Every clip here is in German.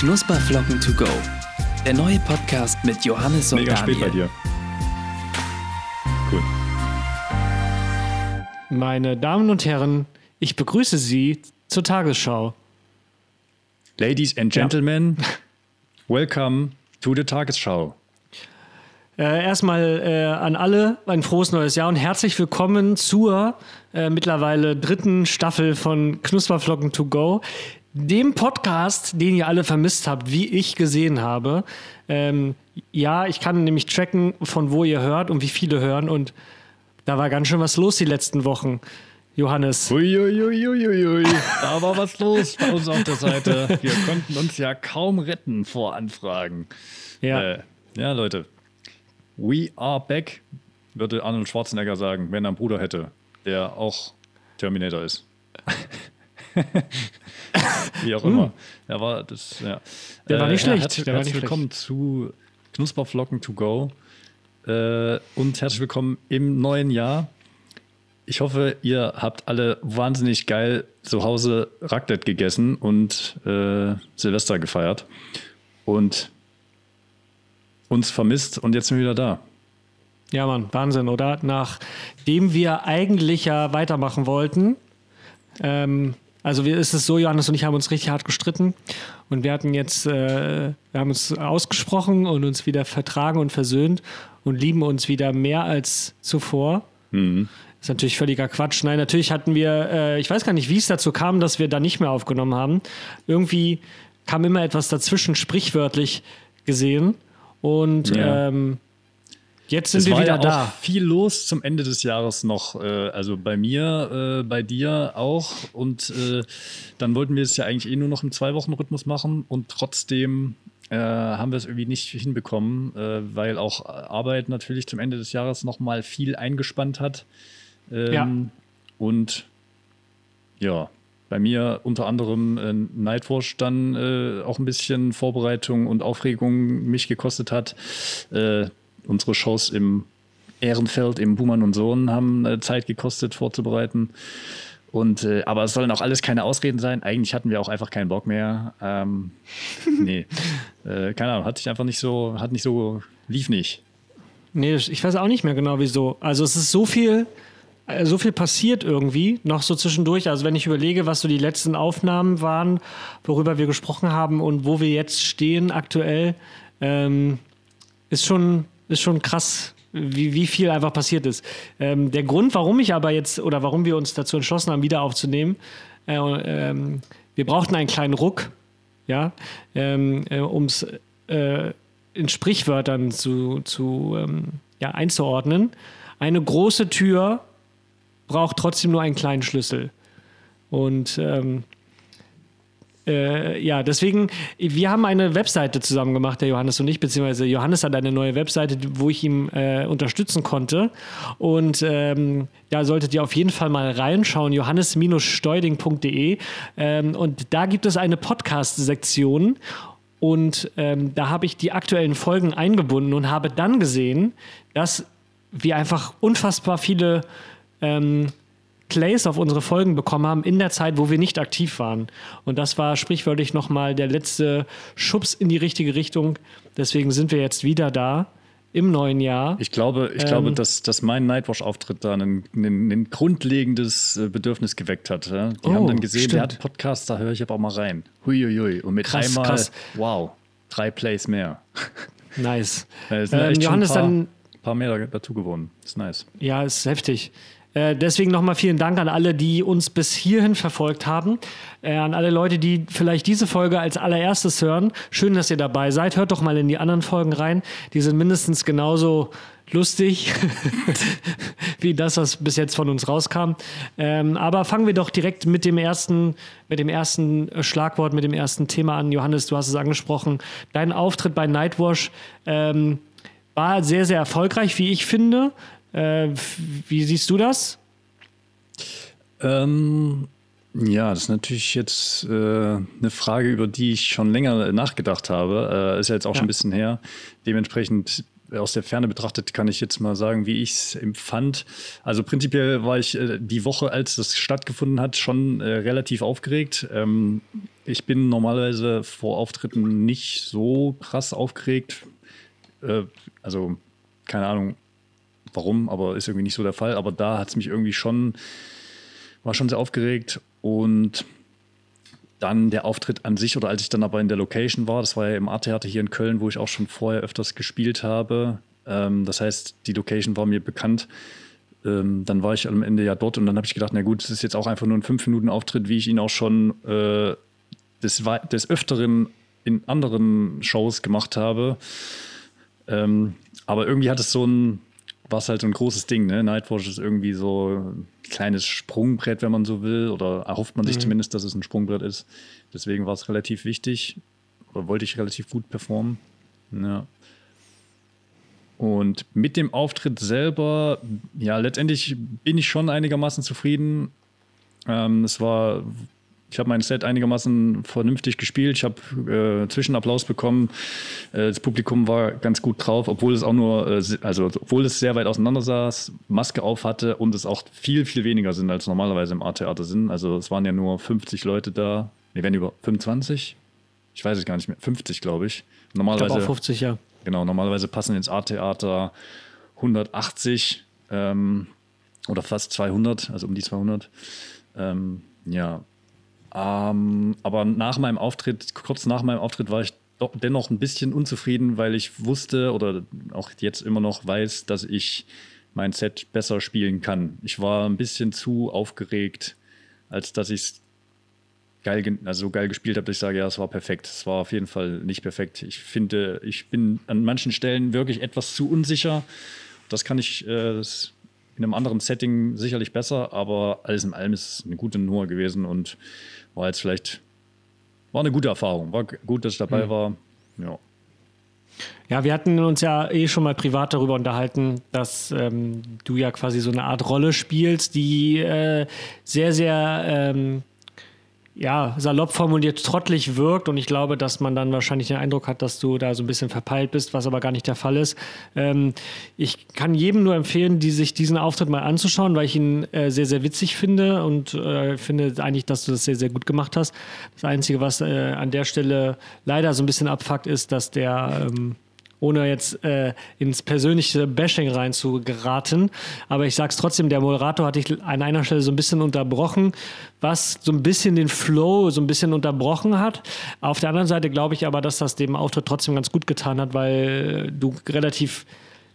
Knusperflocken to go. Der neue Podcast mit Johannes und Mega Daniel. spät bei dir. Cool. Meine Damen und Herren, ich begrüße Sie zur Tagesschau. Ladies and Gentlemen, welcome to the Tagesschau. Äh, erstmal äh, an alle ein frohes neues Jahr und herzlich willkommen zur äh, mittlerweile dritten Staffel von Knusperflocken to go, dem Podcast, den ihr alle vermisst habt, wie ich gesehen habe. Ähm, ja, ich kann nämlich tracken, von wo ihr hört und wie viele hören und da war ganz schön was los die letzten Wochen. Johannes. Uiuiuiuiui, da war was los bei uns auf der Seite. Wir konnten uns ja kaum retten vor Anfragen. Ja. Äh, ja, Leute. We are back, würde Arnold Schwarzenegger sagen, wenn er einen Bruder hätte, der auch Terminator ist. Wie auch immer. Er war das, ja. Hm. Der war nicht schlecht, Herzlich, der war nicht willkommen zu Knusperflocken to go. Äh, und herzlich willkommen im neuen Jahr. Ich hoffe, ihr habt alle wahnsinnig geil zu Hause Raclette gegessen und äh, Silvester gefeiert und uns vermisst und jetzt sind wir wieder da. Ja, Mann, Wahnsinn, oder? Nachdem wir eigentlich ja weitermachen wollten, ähm, also wir, ist es so, Johannes und ich haben uns richtig hart gestritten und wir hatten jetzt, äh, wir haben uns ausgesprochen und uns wieder vertragen und versöhnt und lieben uns wieder mehr als zuvor. Ist natürlich völliger Quatsch. Nein, natürlich hatten wir, äh, ich weiß gar nicht, wie es dazu kam, dass wir da nicht mehr aufgenommen haben. Irgendwie kam immer etwas dazwischen, sprichwörtlich gesehen. Und Ja. ähm, jetzt sind Es wir war wieder ja da. auch viel los zum Ende des Jahres noch. Äh, also bei mir, äh, bei dir auch. Und äh, dann wollten wir es ja eigentlich eh nur noch im Zwei-Wochen-Rhythmus machen. Und trotzdem haben wir es irgendwie nicht hinbekommen, weil auch Arbeit natürlich zum Ende des Jahres noch mal viel eingespannt hat. Ähm, Ja. Und ja, bei mir unter anderem äh, Nightwatch dann äh, auch ein bisschen Vorbereitung und Aufregung mich gekostet hat. Äh, unsere Shows im Ehrenfeld, im Buhmann und Sohn haben äh, Zeit gekostet vorzubereiten. Und, äh, aber es sollen auch alles keine Ausreden sein. Eigentlich hatten wir auch einfach keinen Bock mehr. Ähm, nee, äh, keine Ahnung, hatte ich einfach nicht so, hat nicht so, lief nicht. Nee, ich weiß auch nicht mehr genau wieso. Also es ist so viel, äh, so viel passiert irgendwie, noch so zwischendurch. Also wenn ich überlege, was so die letzten Aufnahmen waren, worüber wir gesprochen haben und wo wir jetzt stehen aktuell, ähm, ist schon, ist schon krass, wie, wie viel einfach passiert ist. Ähm, der Grund, warum ich aber jetzt oder warum wir uns dazu entschlossen haben, wieder aufzunehmen, äh, ähm, wir brauchten einen kleinen Ruck, ja, ähm, äh, um es äh, in Sprichwörtern zu, zu ähm, ja, einzuordnen. Eine große Tür braucht trotzdem nur einen kleinen Schlüssel. Und ähm, äh, ja, deswegen, wir haben eine Webseite zusammen gemacht, der Johannes und ich, beziehungsweise Johannes hat eine neue Webseite, wo ich ihm äh, unterstützen konnte. Und ähm, da solltet ihr auf jeden Fall mal reinschauen, johannes-steuding.de. Ähm, und da gibt es eine Podcast-Sektion. Und ähm, da habe ich die aktuellen Folgen eingebunden und habe dann gesehen, dass wir einfach unfassbar viele ähm, Plays auf unsere Folgen bekommen haben in der Zeit, wo wir nicht aktiv waren. Und das war sprichwörtlich nochmal der letzte Schubs in die richtige Richtung. Deswegen sind wir jetzt wieder da im neuen Jahr. Ich glaube, ich Ähm. glaube dass, dass mein Nightwatch-Auftritt da ein, ein, ein grundlegendes äh, Bedürfnis geweckt hat. Die Oh, haben dann gesehen, stimmt. der hat einen Podcast, da höre ich aber auch mal rein. Huiuiui. Und mit Krass, einmal, krass. wow, drei Plays mehr. nice. Sind Ähm, Johannes, ein paar, dann paar mehr dazu gewonnen. Ist nice. Ja, ist heftig. Äh, deswegen nochmal vielen Dank an alle, die uns bis hierhin verfolgt haben. Äh, an alle Leute, die vielleicht diese Folge als allererstes hören. Schön, dass ihr dabei seid. Hört doch mal in die anderen Folgen rein. Die sind mindestens genauso lustig wie das, was bis jetzt von uns rauskam. Ähm, aber fangen wir doch direkt mit dem ersten, mit dem ersten äh, Schlagwort, mit dem ersten Thema an. Johannes, du hast es angesprochen. Dein Auftritt bei Nightwash ähm, war sehr, sehr erfolgreich, wie ich finde. Äh, wie siehst du das? Ähm, ja, das ist natürlich jetzt äh, eine Frage, über die ich schon länger nachgedacht habe. Äh, ist ja jetzt auch Ja. schon ein bisschen her. Dementsprechend aus der Ferne betrachtet kann ich jetzt mal sagen, wie ich es empfand. Also prinzipiell war ich äh, die Woche, als das stattgefunden hat, schon äh, relativ aufgeregt. Ähm, ich bin normalerweise vor Auftritten nicht so krass aufgeregt. Äh, also, keine Ahnung warum, aber ist irgendwie nicht so der Fall. Aber da hat es mich irgendwie schon, war schon sehr aufgeregt und dann der Auftritt an sich oder als ich dann aber in der Location war, das war ja im Art-Theater hier in Köln, wo ich auch schon vorher öfters gespielt habe. Ähm, das heißt, die Location war mir bekannt. Ähm, dann war ich am Ende ja dort und dann habe ich gedacht, na gut, das ist jetzt auch einfach nur ein 5-Minuten-Auftritt, wie ich ihn auch schon äh, des, des Öfteren in anderen Shows gemacht habe. Ähm, aber irgendwie hat es so ein, war es halt so ein großes Ding. Ne? Nightwatch ist irgendwie so ein kleines Sprungbrett, wenn man so will, oder erhofft man sich mhm. zumindest, dass es ein Sprungbrett ist. Deswegen war es relativ wichtig oder wollte ich relativ gut performen. Ja. Und mit dem Auftritt selber, ja, letztendlich bin ich schon einigermaßen zufrieden. Ähm, es war ich habe mein Set einigermaßen vernünftig gespielt. Ich habe äh, Zwischenapplaus bekommen. Äh, das Publikum war ganz gut drauf, obwohl es auch nur, äh, also obwohl es sehr weit auseinander saß, Maske auf hatte und es auch viel, viel weniger sind, als normalerweise im Art-Theater sind. Also es waren ja nur 50 Leute da. Wir werden über 25? Ich weiß es gar nicht mehr. 50, glaube ich. Normalerweise, ich glaube auch 50, ja. Genau, normalerweise passen ins Art-Theater 180 ähm, oder fast 200, also um die 200. Ähm, ja, ähm, aber nach meinem Auftritt, kurz nach meinem Auftritt, war ich doch dennoch ein bisschen unzufrieden, weil ich wusste oder auch jetzt immer noch weiß, dass ich mein Set besser spielen kann. Ich war ein bisschen zu aufgeregt, als dass ich es geil, also so geil gespielt habe, dass ich sage, ja, es war perfekt. Es war auf jeden Fall nicht perfekt. Ich finde, ich bin an manchen Stellen wirklich etwas zu unsicher. Das kann ich äh, in einem anderen Setting sicherlich besser, aber alles in allem ist es eine gute Nummer gewesen und war jetzt vielleicht, war eine gute Erfahrung. War gut, dass ich dabei mhm. war. Ja. Ja, wir hatten uns ja eh schon mal privat darüber unterhalten, dass ähm, du ja quasi so eine Art Rolle spielst, die äh, sehr, sehr ähm, ja, salopp formuliert trottelig wirkt und ich glaube, dass man dann wahrscheinlich den Eindruck hat, dass du da so ein bisschen verpeilt bist, was aber gar nicht der Fall ist. Ähm, ich kann jedem nur empfehlen, die sich diesen Auftritt mal anzuschauen, weil ich ihn äh, sehr, sehr witzig finde und äh, finde eigentlich, dass du das sehr, sehr gut gemacht hast. Das Einzige, was äh, an der Stelle leider so ein bisschen abfuckt, ist, dass der ähm, ohne jetzt äh, ins persönliche Bashing rein zu geraten. Aber ich sage es trotzdem, der Moderator hat dich an einer Stelle so ein bisschen unterbrochen, was so ein bisschen den Flow so ein bisschen unterbrochen hat. Auf der anderen Seite glaube ich aber, dass das dem Auftritt trotzdem ganz gut getan hat, weil du relativ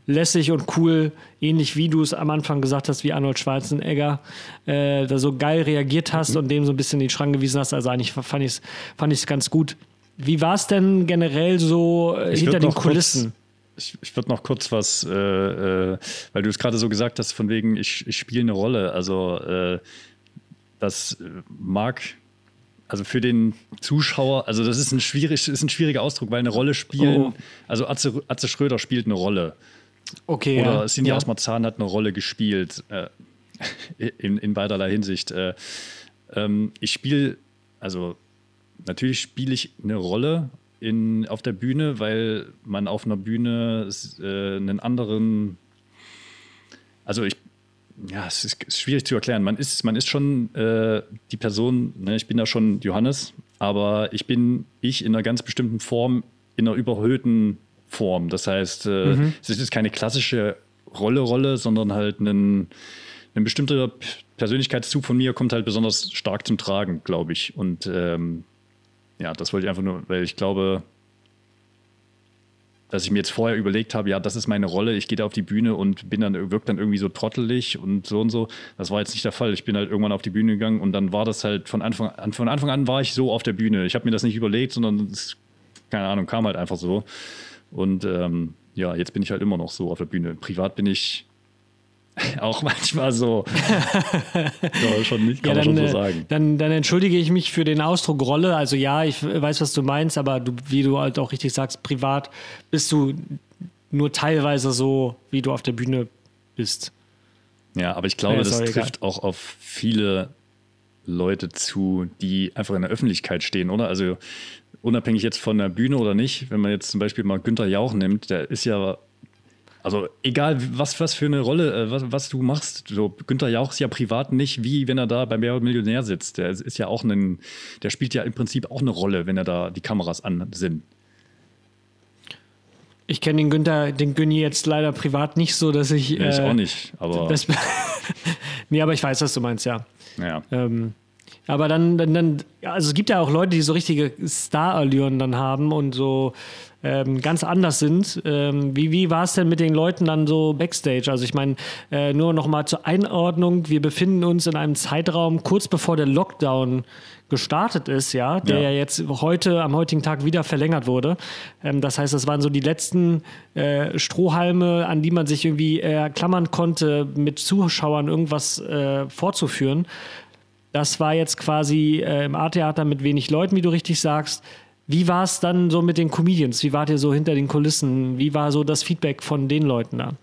lässig und cool, ähnlich wie du es am Anfang gesagt hast, wie Arnold Schwarzenegger, äh, da so geil reagiert hast mhm. und dem so ein bisschen den Schrank gewiesen hast. Also eigentlich fand ich es fand ganz gut. Wie war es denn generell so äh, hinter den Kulissen? Kurz, ich, ich würde noch kurz was, äh, äh, weil du es gerade so gesagt hast, von wegen, ich, ich spiele eine Rolle. Also, äh, das mag also für den Zuschauer, also das ist ein, schwierig, ist ein schwieriger Ausdruck, weil eine Rolle spielen, oh. also Atze, Atze Schröder spielt eine Rolle. Okay. Oder ja. Cindy ja. Marzahn hat eine Rolle gespielt, äh, in, in beiderlei Hinsicht. Äh, ähm, ich spiele, also natürlich spiele ich eine Rolle in, auf der Bühne, weil man auf einer Bühne äh, einen anderen, also ich, ja, es ist, ist, schwierig zu erklären. Man ist, man ist schon äh, die Person, ne, ich bin ja schon Johannes, aber ich bin ich in einer ganz bestimmten Form, in einer überhöhten Form. Das heißt, äh, mhm. es ist keine klassische Rolle-Rolle, sondern halt ein, ein bestimmter Persönlichkeitszug von mir kommt halt besonders stark zum Tragen, glaube ich. Und ähm, ja, das wollte ich einfach nur, weil ich glaube, dass ich mir jetzt vorher überlegt habe, ja, das ist meine Rolle, ich gehe da auf die Bühne und bin dann, wirkt dann irgendwie so trottelig und so und so. Das war jetzt nicht der Fall. Ich bin halt irgendwann auf die Bühne gegangen und dann war das halt von Anfang an, von Anfang an war ich so auf der Bühne. Ich habe mir das nicht überlegt, sondern es, keine Ahnung, kam halt einfach so. Und ähm, ja, jetzt bin ich halt immer noch so auf der Bühne. Privat bin ich auch manchmal so. ja, schon nicht, kann ja, dann, man schon so äh, sagen. Dann, dann, entschuldige ich mich für den Ausdruck Rolle. Also ja, ich weiß, was du meinst, aber du, wie du halt auch richtig sagst, privat bist du nur teilweise so, wie du auf der Bühne bist. Ja, aber ich glaube, ja, das trifft egal. auch auf viele Leute zu, die einfach in der Öffentlichkeit stehen, oder? Also unabhängig jetzt von der Bühne oder nicht, wenn man jetzt zum Beispiel mal Günther Jauch nimmt, der ist ja Also egal, was, was für eine Rolle, äh, was, was du machst. So, Günther Jauch ist ja privat nicht wie wenn er da bei Wer Millionär sitzt. Der ist ja auch ein, der spielt ja im Prinzip auch eine Rolle, wenn er da die Kameras an sind. Ich kenne den Günther, den Günni jetzt leider privat nicht so, dass ich. Ich äh, auch nicht, aber. Das, nee, aber ich weiß, was du meinst, ja. Ja. Ähm, aber dann, dann, dann, also es gibt ja auch Leute, die so richtige Star-Allüren dann haben und so ähm, ganz anders sind. Ähm, wie wie war es denn mit den Leuten dann so backstage? Also ich meine, äh, nur noch mal zur Einordnung, wir befinden uns in einem Zeitraum kurz bevor der Lockdown gestartet ist, ja, der ja, ja jetzt heute, am heutigen Tag wieder verlängert wurde. Ähm, das heißt, das waren so die letzten äh, Strohhalme, an die man sich irgendwie äh, klammern konnte, mit Zuschauern irgendwas äh, vorzuführen. Das war jetzt quasi äh, im A-Theater mit wenig Leuten, wie du richtig sagst. Wie war es dann so mit den Comedians? Wie wart ihr so hinter den Kulissen? Wie war so das Feedback von den Leuten da?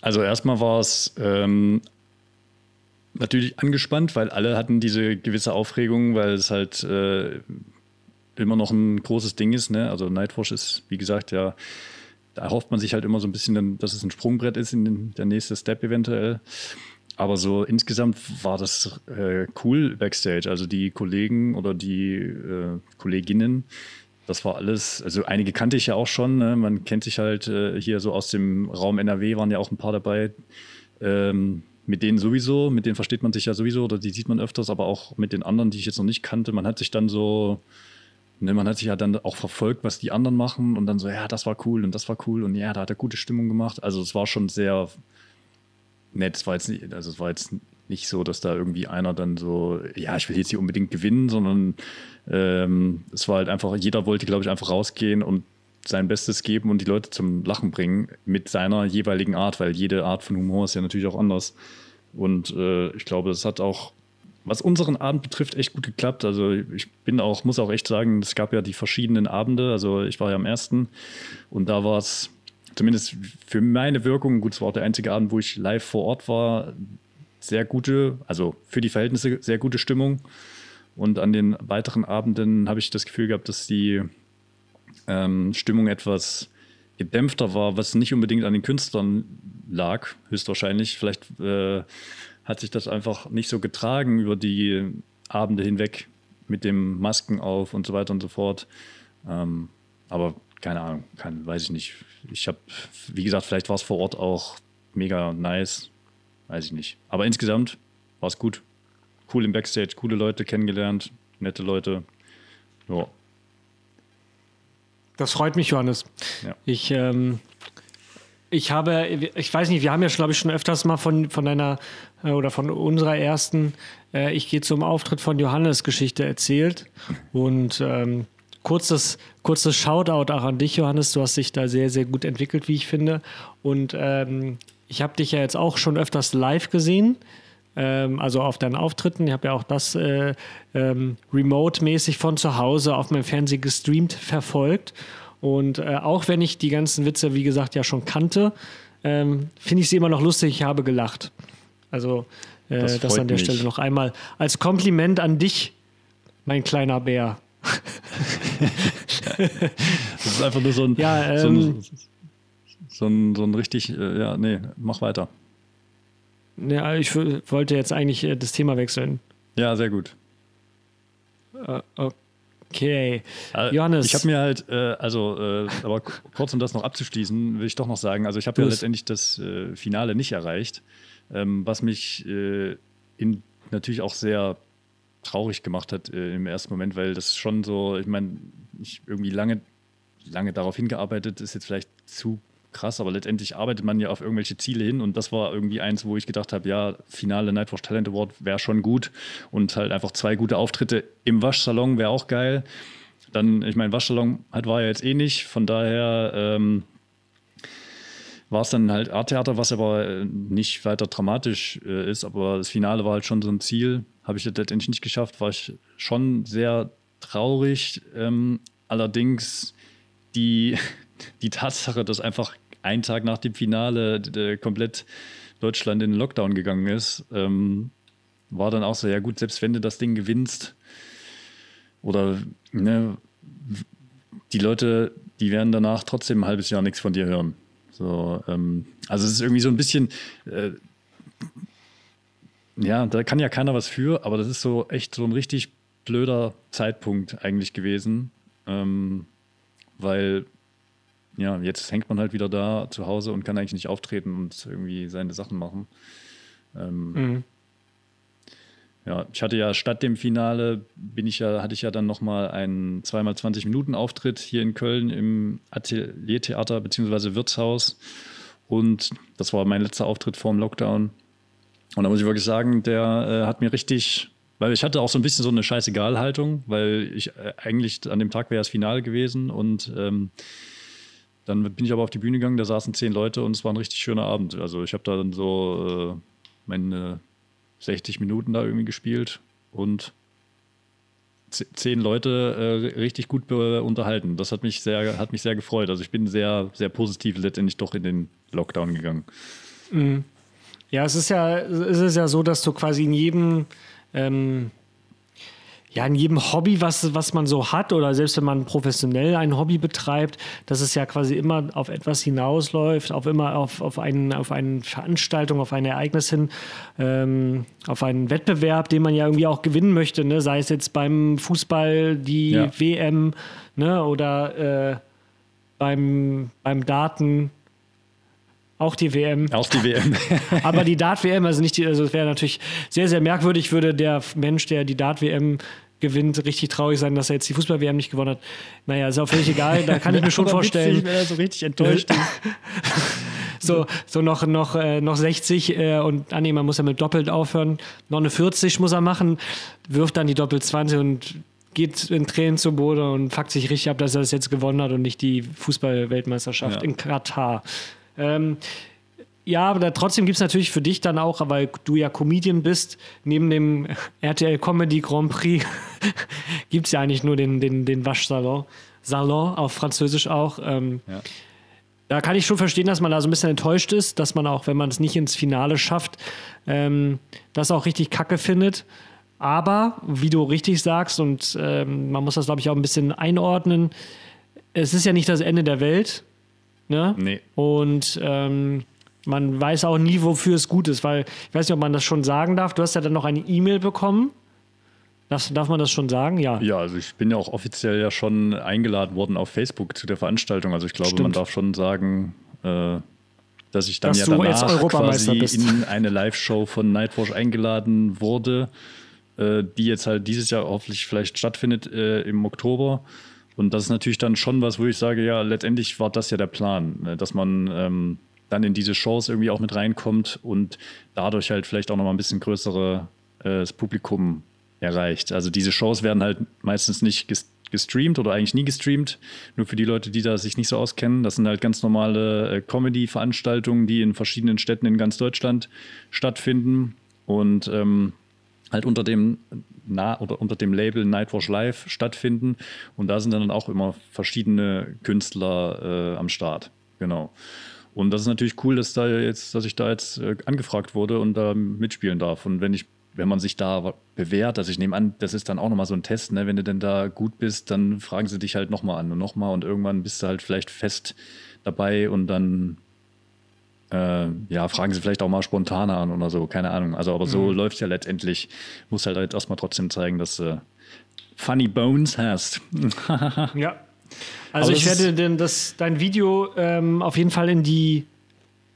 Also erstmal war es ähm, natürlich angespannt, weil alle hatten diese gewisse Aufregung, weil es halt äh, immer noch ein großes Ding ist. Ne? Also Nightwatch ist, wie gesagt, ja, da hofft man sich halt immer so ein bisschen, dass es ein Sprungbrett ist in den, der nächste Step eventuell. Aber so insgesamt war das äh, cool backstage. Also die Kollegen oder die äh, Kolleginnen, das war alles, also einige kannte ich ja auch schon. Ne? Man kennt sich halt äh, hier so aus dem Raum NRW, waren ja auch ein paar dabei. Ähm, mit denen sowieso, mit denen versteht man sich ja sowieso oder die sieht man öfters, aber auch mit den anderen, die ich jetzt noch nicht kannte. Man hat sich dann so, ne, man hat sich ja dann auch verfolgt, was die anderen machen und dann so, ja, das war cool und das war cool und ja, da hat er gute Stimmung gemacht. Also es war schon sehr nett. Es war jetzt nicht, also es war jetzt nicht so, dass da irgendwie einer dann so, ja, ich will jetzt hier unbedingt gewinnen, sondern ähm, es war halt einfach, jeder wollte, glaube ich, einfach rausgehen und sein Bestes geben und die Leute zum Lachen bringen mit seiner jeweiligen Art, weil jede Art von Humor ist ja natürlich auch anders. Und äh, ich glaube, das hat auch, was unseren Abend betrifft, echt gut geklappt. Also ich bin auch, muss auch echt sagen, es gab ja die verschiedenen Abende. Also ich war ja am ersten und da war es zumindest für meine Wirkung, gut, es war auch der einzige Abend, wo ich live vor Ort war, sehr gute, also für die Verhältnisse sehr gute Stimmung. Und an den weiteren Abenden habe ich das Gefühl gehabt, dass die ähm, Stimmung etwas gedämpfter war, was nicht unbedingt an den Künstlern lag, höchstwahrscheinlich. Vielleicht äh, hat sich das einfach nicht so getragen über die Abende hinweg mit dem Masken auf und so weiter und so fort. Ähm, aber keine Ahnung, kann, weiß ich nicht. Ich habe, wie gesagt, vielleicht war es vor Ort auch mega nice, weiß ich nicht. Aber insgesamt war es gut. Cool im Backstage, coole Leute kennengelernt, nette Leute. Ja. Das freut mich, Johannes. Ja. Ich, ähm, ich habe, ich weiß nicht, wir haben ja, glaube ich, schon öfters mal von, von deiner äh, oder von unserer ersten äh, Ich gehe zum Auftritt von Johannes Geschichte erzählt. Und ähm, kurzes, kurzes Shoutout auch an dich, Johannes. Du hast dich da sehr, sehr gut entwickelt, wie ich finde. Und ähm, ich habe dich ja jetzt auch schon öfters live gesehen ähm, also auf deinen Auftritten. Ich habe ja auch das äh, ähm, remote-mäßig von zu Hause auf meinem Fernseher gestreamt verfolgt. Und äh, auch wenn ich die ganzen Witze, wie gesagt, ja schon kannte, ähm, finde ich sie immer noch lustig. Ich habe gelacht. Also äh, das, das an der mich. Stelle noch einmal als Kompliment an dich, mein kleiner Bär. das ist einfach nur so ein, ja, ähm, so, ein so, ein, so ein richtig, äh, ja, nee, mach weiter. Ja, ich wollte jetzt eigentlich äh, das Thema wechseln. Ja, sehr gut. Uh, okay. Johannes. Ich habe mir halt, äh, also, äh, aber kurz um das noch abzuschließen, will ich doch noch sagen, also ich habe ja letztendlich das äh, Finale nicht erreicht, ähm, was mich äh, in, natürlich auch sehr traurig gemacht hat äh, im ersten Moment, weil das schon so, ich meine, ich irgendwie lange, lange darauf hingearbeitet, ist jetzt vielleicht zu krass, aber letztendlich arbeitet man ja auf irgendwelche Ziele hin und das war irgendwie eins, wo ich gedacht habe, ja, Finale Nightwatch Talent Award wäre schon gut und halt einfach zwei gute Auftritte im Waschsalon wäre auch geil. Dann, ich meine, Waschsalon halt war ja jetzt eh nicht, von daher ähm, war es dann halt Art-Theater, was aber äh, nicht weiter dramatisch äh, ist, aber das Finale war halt schon so ein Ziel, habe ich letztendlich nicht geschafft, war ich schon sehr traurig. Ähm, allerdings die, die Tatsache, dass einfach ein Tag nach dem Finale komplett Deutschland in den Lockdown gegangen ist, ähm, war dann auch so, ja gut, selbst wenn du das Ding gewinnst oder ne, die Leute, die werden danach trotzdem ein halbes Jahr nichts von dir hören. So, ähm, also es ist irgendwie so ein bisschen, äh, ja, da kann ja keiner was für, aber das ist so echt so ein richtig blöder Zeitpunkt eigentlich gewesen, ähm, weil ja, jetzt hängt man halt wieder da zu Hause und kann eigentlich nicht auftreten und irgendwie seine Sachen machen. Ähm, mhm. Ja, ich hatte ja statt dem Finale bin ich ja, hatte ich ja dann nochmal einen zweimal 20 Minuten Auftritt hier in Köln im Ateliertheater bzw. Wirtshaus. Und das war mein letzter Auftritt vor dem Lockdown. Und da muss ich wirklich sagen, der äh, hat mir richtig, weil ich hatte auch so ein bisschen so eine Scheißegal-Haltung, weil ich äh, eigentlich an dem Tag wäre das Finale gewesen und ähm, dann bin ich aber auf die Bühne gegangen, da saßen zehn Leute und es war ein richtig schöner Abend. Also ich habe da dann so äh, meine 60 Minuten da irgendwie gespielt und zehn Leute äh, richtig gut unterhalten. Das hat mich sehr, hat mich sehr gefreut. Also ich bin sehr, sehr positiv letztendlich doch in den Lockdown gegangen. Mhm. Ja, es ist ja, es ist ja so, dass du quasi in jedem ähm, ja, in jedem Hobby, was, was man so hat, oder selbst wenn man professionell ein Hobby betreibt, dass es ja quasi immer auf etwas hinausläuft, auf immer auf, auf, einen, auf eine Veranstaltung, auf ein Ereignis hin, ähm, auf einen Wettbewerb, den man ja irgendwie auch gewinnen möchte, ne? sei es jetzt beim Fußball die ja. WM ne? oder äh, beim, beim Daten auch die WM. Auch die WM. Aber die Dart-WM, also nicht die, also es wäre natürlich sehr, sehr merkwürdig, würde der Mensch, der die Dart-WM gewinnt, richtig traurig sein, dass er jetzt die Fußball-WM nicht gewonnen hat. Naja, ist auch völlig egal, da kann ich mir schon vorstellen. Witzig, wenn er so richtig enttäuscht so, so noch, noch, äh, noch 60 äh, und ah nee, man muss ja mit doppelt aufhören. Noch eine 40 muss er machen, wirft dann die Doppel 20 und geht in Tränen zu Boden und fuckt sich richtig ab, dass er das jetzt gewonnen hat und nicht die Fußball-Weltmeisterschaft ja. in Katar. Ähm, ja, aber trotzdem gibt es natürlich für dich dann auch, weil du ja Comedian bist, neben dem RTL Comedy Grand Prix gibt es ja eigentlich nur den, den, den Waschsalon. Salon, auf Französisch auch. Ähm, ja. Da kann ich schon verstehen, dass man da so ein bisschen enttäuscht ist, dass man auch, wenn man es nicht ins Finale schafft, ähm, das auch richtig kacke findet. Aber, wie du richtig sagst, und ähm, man muss das, glaube ich, auch ein bisschen einordnen, es ist ja nicht das Ende der Welt. Ne? Nee. Und ähm, man weiß auch nie, wofür es gut ist, weil ich weiß nicht, ob man das schon sagen darf. Du hast ja dann noch eine E-Mail bekommen. Darf, darf man das schon sagen? Ja. Ja, also ich bin ja auch offiziell ja schon eingeladen worden auf Facebook zu der Veranstaltung. Also ich glaube, Stimmt. man darf schon sagen, äh, dass ich dann dass ja danach quasi bist. in eine Live-Show von Nightwatch eingeladen wurde, äh, die jetzt halt dieses Jahr hoffentlich vielleicht stattfindet äh, im Oktober. Und das ist natürlich dann schon was, wo ich sage, ja, letztendlich war das ja der Plan, ne, dass man ähm, dann in diese Shows irgendwie auch mit reinkommt und dadurch halt vielleicht auch nochmal ein bisschen größeres äh, Publikum erreicht. Also diese Shows werden halt meistens nicht gestreamt oder eigentlich nie gestreamt. Nur für die Leute, die da sich nicht so auskennen. Das sind halt ganz normale äh, Comedy-Veranstaltungen, die in verschiedenen Städten in ganz Deutschland stattfinden. Und ähm, halt unter dem Na oder unter dem Label Nightwatch Live stattfinden. Und da sind dann auch immer verschiedene Künstler äh, am Start. Genau. Und das ist natürlich cool, dass da jetzt, dass ich da jetzt äh, angefragt wurde und da mitspielen darf. Und wenn ich, wenn man sich da bewährt, also ich nehme an, das ist dann auch nochmal so ein Test, ne? Wenn du denn da gut bist, dann fragen sie dich halt nochmal an und nochmal und irgendwann bist du halt vielleicht fest dabei und dann äh, ja, fragen sie vielleicht auch mal spontaner an oder so, keine Ahnung. Also, aber so mhm. läuft es ja letztendlich. Muss halt, halt erstmal trotzdem zeigen, dass du Funny Bones hast. ja. Also, ich werde denn das, dein Video ähm, auf jeden Fall in die,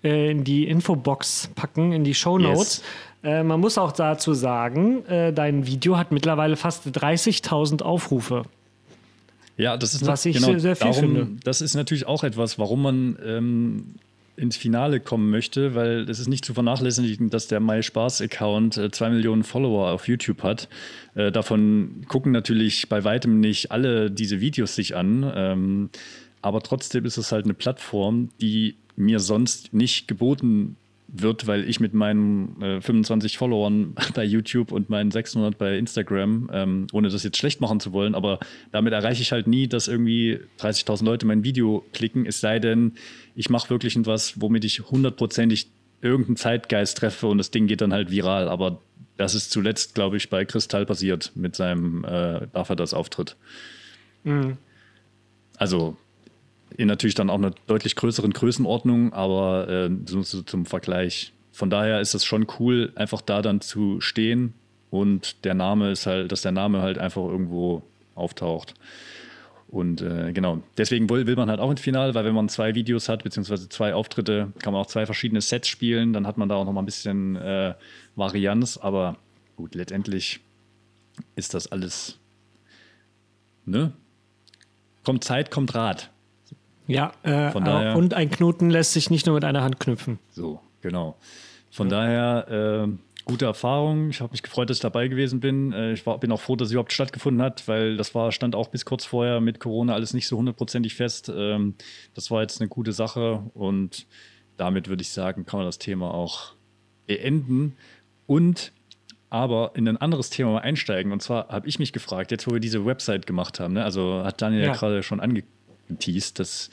äh, in die Infobox packen, in die Show Notes. Yes. Äh, man muss auch dazu sagen, äh, dein Video hat mittlerweile fast 30.000 Aufrufe. Ja, das ist was ich genau, sehr, viel darum, finde. Das ist natürlich auch etwas, warum man ähm, ins Finale kommen möchte, weil es ist nicht zu vernachlässigen, dass der My Spaß-Account äh, zwei Millionen Follower auf YouTube hat. Äh, davon gucken natürlich bei weitem nicht alle diese Videos sich an. Ähm, aber trotzdem ist es halt eine Plattform, die mir sonst nicht geboten wird, weil ich mit meinen äh, 25 Followern bei YouTube und meinen 600 bei Instagram, ähm, ohne das jetzt schlecht machen zu wollen, aber damit erreiche ich halt nie, dass irgendwie 30.000 Leute mein Video klicken, es sei denn, ich mache wirklich etwas, womit ich hundertprozentig irgendeinen Zeitgeist treffe und das Ding geht dann halt viral. Aber das ist zuletzt, glaube ich, bei Kristall passiert mit seinem äh, Darf er das Auftritt. Mhm. Also in natürlich dann auch einer deutlich größeren Größenordnung, aber äh, so, zum Vergleich. Von daher ist es schon cool, einfach da dann zu stehen und der Name ist halt, dass der Name halt einfach irgendwo auftaucht. Und äh, genau, deswegen will, will man halt auch ins Finale, weil wenn man zwei Videos hat, beziehungsweise zwei Auftritte, kann man auch zwei verschiedene Sets spielen, dann hat man da auch noch mal ein bisschen äh, Varianz, aber gut, letztendlich ist das alles, ne? Kommt Zeit, kommt Rat. Ja, äh, Von daher- und ein Knoten lässt sich nicht nur mit einer Hand knüpfen. So, genau. Von daher, äh, gute Erfahrung. Ich habe mich gefreut, dass ich dabei gewesen bin. Äh, ich war, bin auch froh, dass es überhaupt stattgefunden hat, weil das war, stand auch bis kurz vorher mit Corona alles nicht so hundertprozentig fest. Ähm, das war jetzt eine gute Sache und damit würde ich sagen, kann man das Thema auch beenden und aber in ein anderes Thema einsteigen. Und zwar habe ich mich gefragt, jetzt wo wir diese Website gemacht haben, ne? also hat Daniel ja, Ja. gerade schon angeteased, dass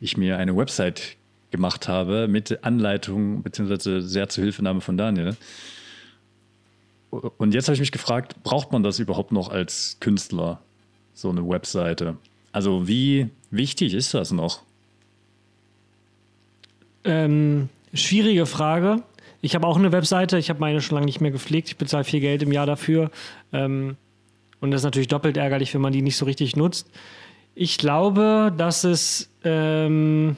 ich mir eine Website gemacht habe mit Anleitung beziehungsweise sehr zur Hilfenahme von Daniel. Und jetzt habe ich mich gefragt, braucht man das überhaupt noch als Künstler, so eine Webseite? Also wie wichtig ist das noch? Ähm, schwierige Frage. Ich habe auch eine Webseite, ich habe meine schon lange nicht mehr gepflegt. Ich bezahle viel Geld im Jahr dafür. Ähm, und das ist natürlich doppelt ärgerlich, wenn man die nicht so richtig nutzt. Ich glaube, dass es ähm,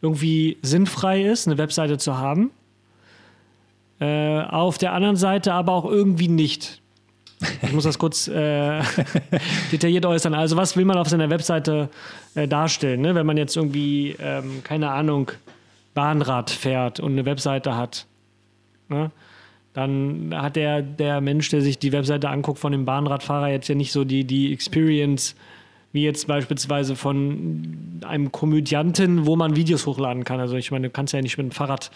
irgendwie sinnfrei ist, eine Webseite zu haben. Äh, auf der anderen Seite aber auch irgendwie nicht. Ich muss das kurz äh, detailliert äußern. Also, was will man auf seiner Webseite äh, darstellen? Ne? Wenn man jetzt irgendwie, ähm, keine Ahnung, Bahnrad fährt und eine Webseite hat, ne? dann hat der, der Mensch, der sich die Webseite anguckt von dem Bahnradfahrer, jetzt ja nicht so die, die Experience wie jetzt beispielsweise von einem Komödianten, wo man Videos hochladen kann. Also ich meine, du kannst ja nicht mit dem Fahrrad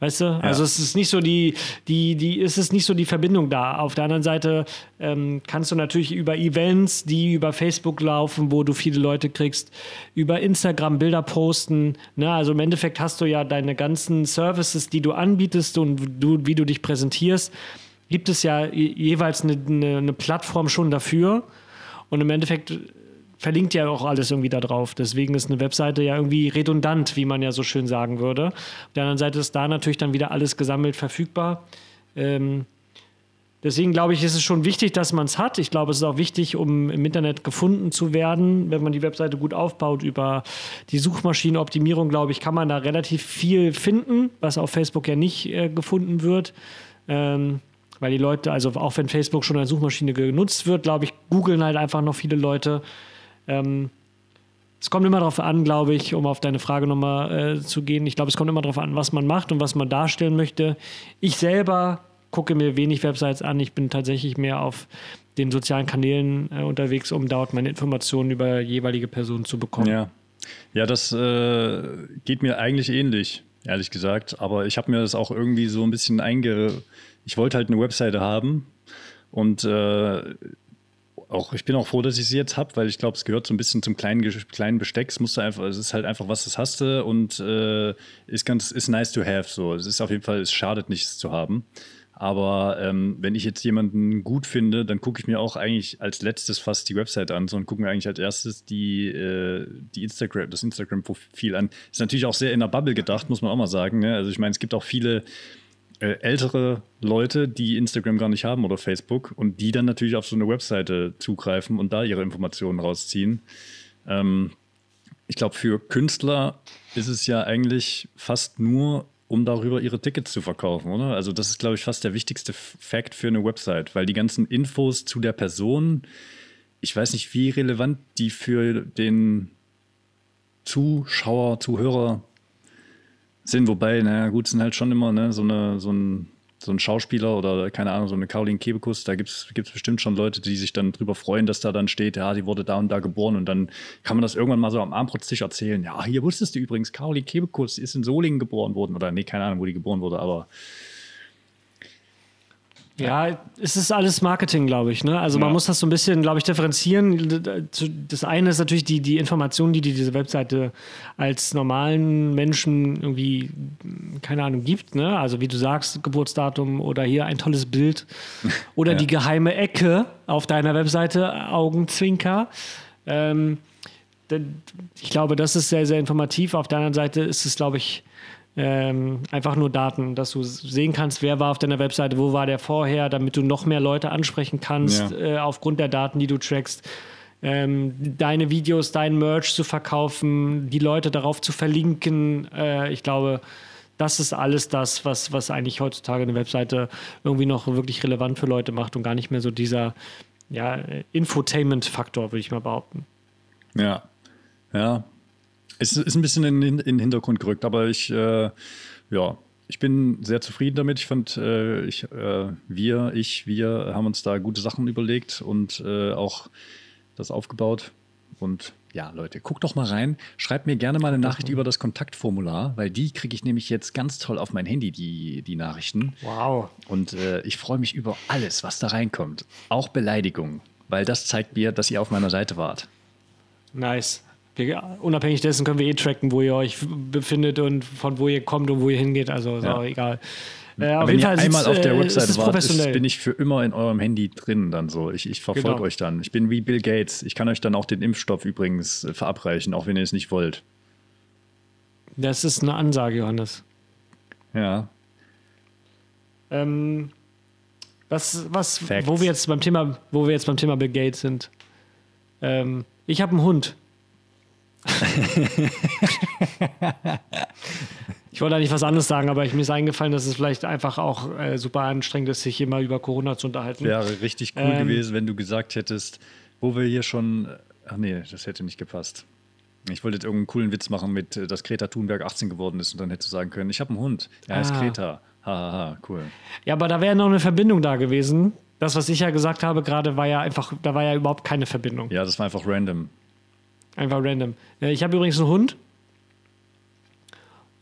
Weißt du? Also es ist nicht so die, die, die, es ist nicht so die Verbindung da. Auf der anderen Seite ähm, kannst du natürlich über Events, die über Facebook laufen, wo du viele Leute kriegst, über Instagram Bilder posten. Ne? Also im Endeffekt hast du ja deine ganzen Services, die du anbietest und du, wie du dich präsentierst, gibt es ja je- jeweils eine, eine, eine Plattform schon dafür. Und im Endeffekt verlinkt ja auch alles irgendwie da drauf. Deswegen ist eine Webseite ja irgendwie redundant, wie man ja so schön sagen würde. Auf der anderen Seite ist da natürlich dann wieder alles gesammelt verfügbar. Ähm, deswegen glaube ich, ist es schon wichtig, dass man es hat. Ich glaube, es ist auch wichtig, um im Internet gefunden zu werden. Wenn man die Webseite gut aufbaut über die Suchmaschinenoptimierung, glaube ich, kann man da relativ viel finden, was auf Facebook ja nicht äh, gefunden wird. Ähm, weil die Leute, also auch wenn Facebook schon als Suchmaschine genutzt wird, glaube ich, googeln halt einfach noch viele Leute. Ähm, es kommt immer darauf an, glaube ich, um auf deine Frage nochmal äh, zu gehen. Ich glaube, es kommt immer darauf an, was man macht und was man darstellen möchte. Ich selber gucke mir wenig Websites an. Ich bin tatsächlich mehr auf den sozialen Kanälen äh, unterwegs, um dort meine Informationen über jeweilige Personen zu bekommen. Ja, ja das äh, geht mir eigentlich ähnlich, ehrlich gesagt. Aber ich habe mir das auch irgendwie so ein bisschen einge... Ich wollte halt eine Webseite haben und äh, auch, ich bin auch froh, dass ich sie jetzt habe, weil ich glaube, es gehört so ein bisschen zum kleinen, kleinen Besteck. Es musst du einfach, es ist halt einfach, was das hast du und äh, ist ganz, ist nice to have. So, es ist auf jeden Fall, es schadet nichts zu haben. Aber ähm, wenn ich jetzt jemanden gut finde, dann gucke ich mir auch eigentlich als letztes fast die Website an, sondern gucke mir eigentlich als erstes die, äh, die Instagram, das Instagram-Profil an. Ist natürlich auch sehr in der Bubble gedacht, muss man auch mal sagen. Ne? Also ich meine, es gibt auch viele ältere Leute, die Instagram gar nicht haben oder Facebook und die dann natürlich auf so eine Webseite zugreifen und da ihre Informationen rausziehen. Ähm, ich glaube, für Künstler ist es ja eigentlich fast nur, um darüber ihre Tickets zu verkaufen, oder? Also das ist, glaube ich, fast der wichtigste Fakt für eine Website, weil die ganzen Infos zu der Person, ich weiß nicht, wie relevant die für den Zuschauer, Zuhörer sind, wobei, naja, gut, sind halt schon immer ne, so, eine, so, ein, so ein Schauspieler oder keine Ahnung, so eine Caroline Kebekus, da gibt es bestimmt schon Leute, die sich dann drüber freuen, dass da dann steht, ja, die wurde da und da geboren und dann kann man das irgendwann mal so am Armbrotstisch erzählen. Ja, hier wusstest du übrigens, Caroline Kebekus ist in Solingen geboren worden oder nee, keine Ahnung, wo die geboren wurde, aber Ja, es ist alles Marketing, glaube ich. Ne? Also man Ja. muss das so ein bisschen, glaube ich, differenzieren. Das eine ist natürlich die, die Information, die dir diese Webseite als normalen Menschen irgendwie, keine Ahnung, gibt. Ne? Also wie du sagst, Geburtsdatum oder hier ein tolles Bild oder Ja. die geheime Ecke auf deiner Webseite, Augenzwinker. Ähm, ich glaube, das ist sehr, sehr informativ. Auf der anderen Seite ist es, glaube ich, ähm, einfach nur Daten, dass du sehen kannst, wer war auf deiner Webseite, wo war der vorher, damit du noch mehr Leute ansprechen kannst, Ja. äh, aufgrund der Daten, die du trackst. Ähm, deine Videos, dein Merch zu verkaufen, die Leute darauf zu verlinken. Äh, ich glaube, das ist alles das, was, was eigentlich heutzutage eine Webseite irgendwie noch wirklich relevant für Leute macht und gar nicht mehr so dieser ja, Infotainment-Faktor, würde ich mal behaupten. Ja, ja. Es ist ein bisschen in, in den Hintergrund gerückt, aber ich, äh, ja, ich bin sehr zufrieden damit. Ich fand, äh, ich, äh, wir, ich, wir haben uns da gute Sachen überlegt und äh, auch das aufgebaut. Und ja, Leute, guckt doch mal rein. Schreibt mir gerne mal eine Nachricht über das Kontaktformular, weil die kriege ich nämlich jetzt ganz toll auf mein Handy, die, die Nachrichten. Wow. Und äh, ich freue mich über alles, was da reinkommt. Auch Beleidigungen, weil das zeigt mir, dass ihr auf meiner Seite wart. Nice. Wir, unabhängig dessen können wir eh tracken, wo ihr euch befindet und von wo ihr kommt und wo ihr hingeht. Also ist Ja. auch egal. Äh, auf Wenn jeden ihr Fall einmal sitzt, auf der äh, Website wart, ist, bin ich für immer in eurem Handy drin dann so. Ich, ich verfolge Genau. euch dann. Ich bin wie Bill Gates. Ich kann euch dann auch den Impfstoff übrigens äh, verabreichen, auch wenn ihr es nicht wollt. das ist eine Ansage, Johannes. Ja. Ähm, was, was, Facts. wo wir jetzt beim Thema, wo wir jetzt beim Thema Bill Gates sind. Ähm, ich habe einen Hund. ich wollte eigentlich was anderes sagen, aber ich, mir ist eingefallen, dass es vielleicht einfach auch äh, super anstrengend ist, sich mal über Corona zu unterhalten. Wäre richtig cool Ähm. gewesen, wenn du gesagt hättest, wo wir hier schon. Ach nee, das hätte nicht gepasst. Ich wollte jetzt irgendeinen coolen Witz machen mit, äh, dass Greta Thunberg 18 geworden ist und dann hättest du sagen können, ich habe einen Hund. Er heißt Ah. Greta. Hahaha, ha, ha, cool. Ja, aber da wäre noch eine Verbindung da gewesen. Das, was ich ja gesagt habe gerade, war ja einfach, da war ja überhaupt keine Verbindung. Ja, das war einfach random. Einfach random. Äh, Ich habe übrigens einen Hund,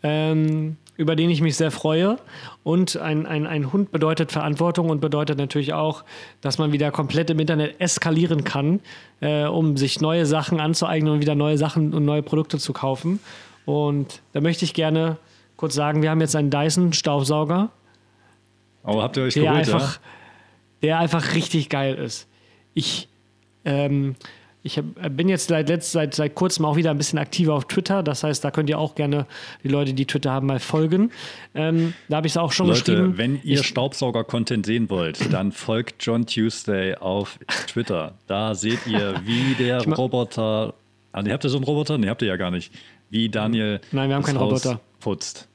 ähm, über den ich mich sehr freue. Und ein, ein, ein Hund bedeutet Verantwortung und bedeutet natürlich auch, dass man wieder komplett im Internet eskalieren kann, äh, um sich neue Sachen anzueignen und wieder neue Sachen und neue Produkte zu kaufen. Und da möchte ich gerne kurz sagen, wir haben jetzt einen Dyson-Staubsauger, Aber habt ihr euch der geholt, einfach, ja? der einfach richtig geil ist. Ich, ähm, ich hab, bin jetzt seit, letzt, seit, seit kurzem auch wieder ein bisschen aktiver auf Twitter. Das heißt, da könnt ihr auch gerne die Leute, die Twitter haben, mal folgen. Ähm, da habe ich es auch schon Leute, geschrieben. wenn ihr Ich- Staubsauger-Content sehen wollt, dann folgt John Tuesday auf Twitter. Da seht ihr, wie der ma- Roboter. Nee, habt ihr so einen Roboter? Nee, habt ihr ja gar nicht. Wie Daniel Nein, wir haben keinen Haus Roboter. putzt.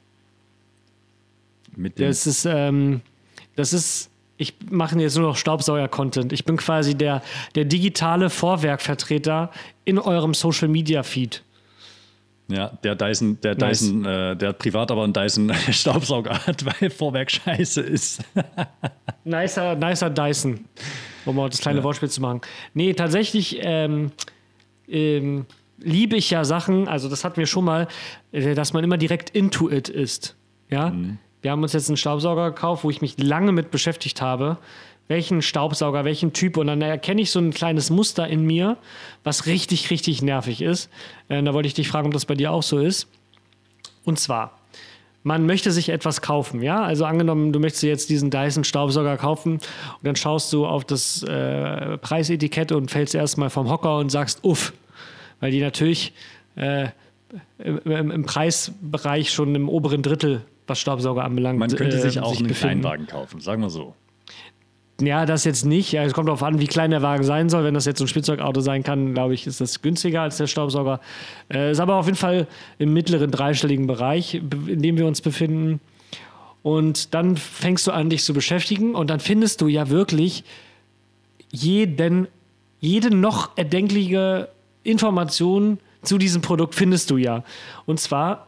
Mit dem Das ist, ähm, das ist, ich mache jetzt nur noch Staubsauger-Content. Ich bin quasi der, der digitale Vorwerkvertreter in eurem Social-Media-Feed. Ja, der Dyson, der Nice. Dyson, äh, der privat aber einen Dyson Staubsauger hat, weil Vorwerk scheiße ist. Nicer, nicer Dyson, um mal das kleine Wortspiel zu machen. Nee, tatsächlich ähm, ähm, liebe ich ja Sachen, also das hatten wir schon mal, äh, dass man immer direkt into it ist. Ja? Wir haben uns jetzt einen Staubsauger gekauft, wo ich mich lange mit beschäftigt habe. Welchen Staubsauger, welchen Typ. Und dann erkenne ich so ein kleines Muster in mir, was richtig, richtig nervig ist. Äh, da wollte ich dich fragen, ob das bei dir auch so ist. Und zwar, man möchte sich etwas kaufen, ja? Also angenommen, du möchtest jetzt diesen Dyson Staubsauger kaufen und dann schaust du auf das äh, Preisetikett und fällst erstmal vom Hocker und sagst, uff, weil die natürlich äh, im, im Preisbereich schon im oberen Drittel, was Staubsauger anbelangt, Man könnte äh, sich auch einen befinden. Kleinwagen kaufen, sagen wir so. Ja, das jetzt nicht. Ja, es kommt darauf an, wie klein der Wagen sein soll. Wenn das jetzt so ein Spielzeugauto sein kann, glaube ich, ist das günstiger als der Staubsauger. Äh, ist aber auf jeden Fall im mittleren dreistelligen Bereich, be- in dem wir uns befinden. Und dann fängst du an, dich zu beschäftigen und dann findest du ja wirklich jeden, jede noch erdenkliche Information zu diesem Produkt findest du ja. Und zwar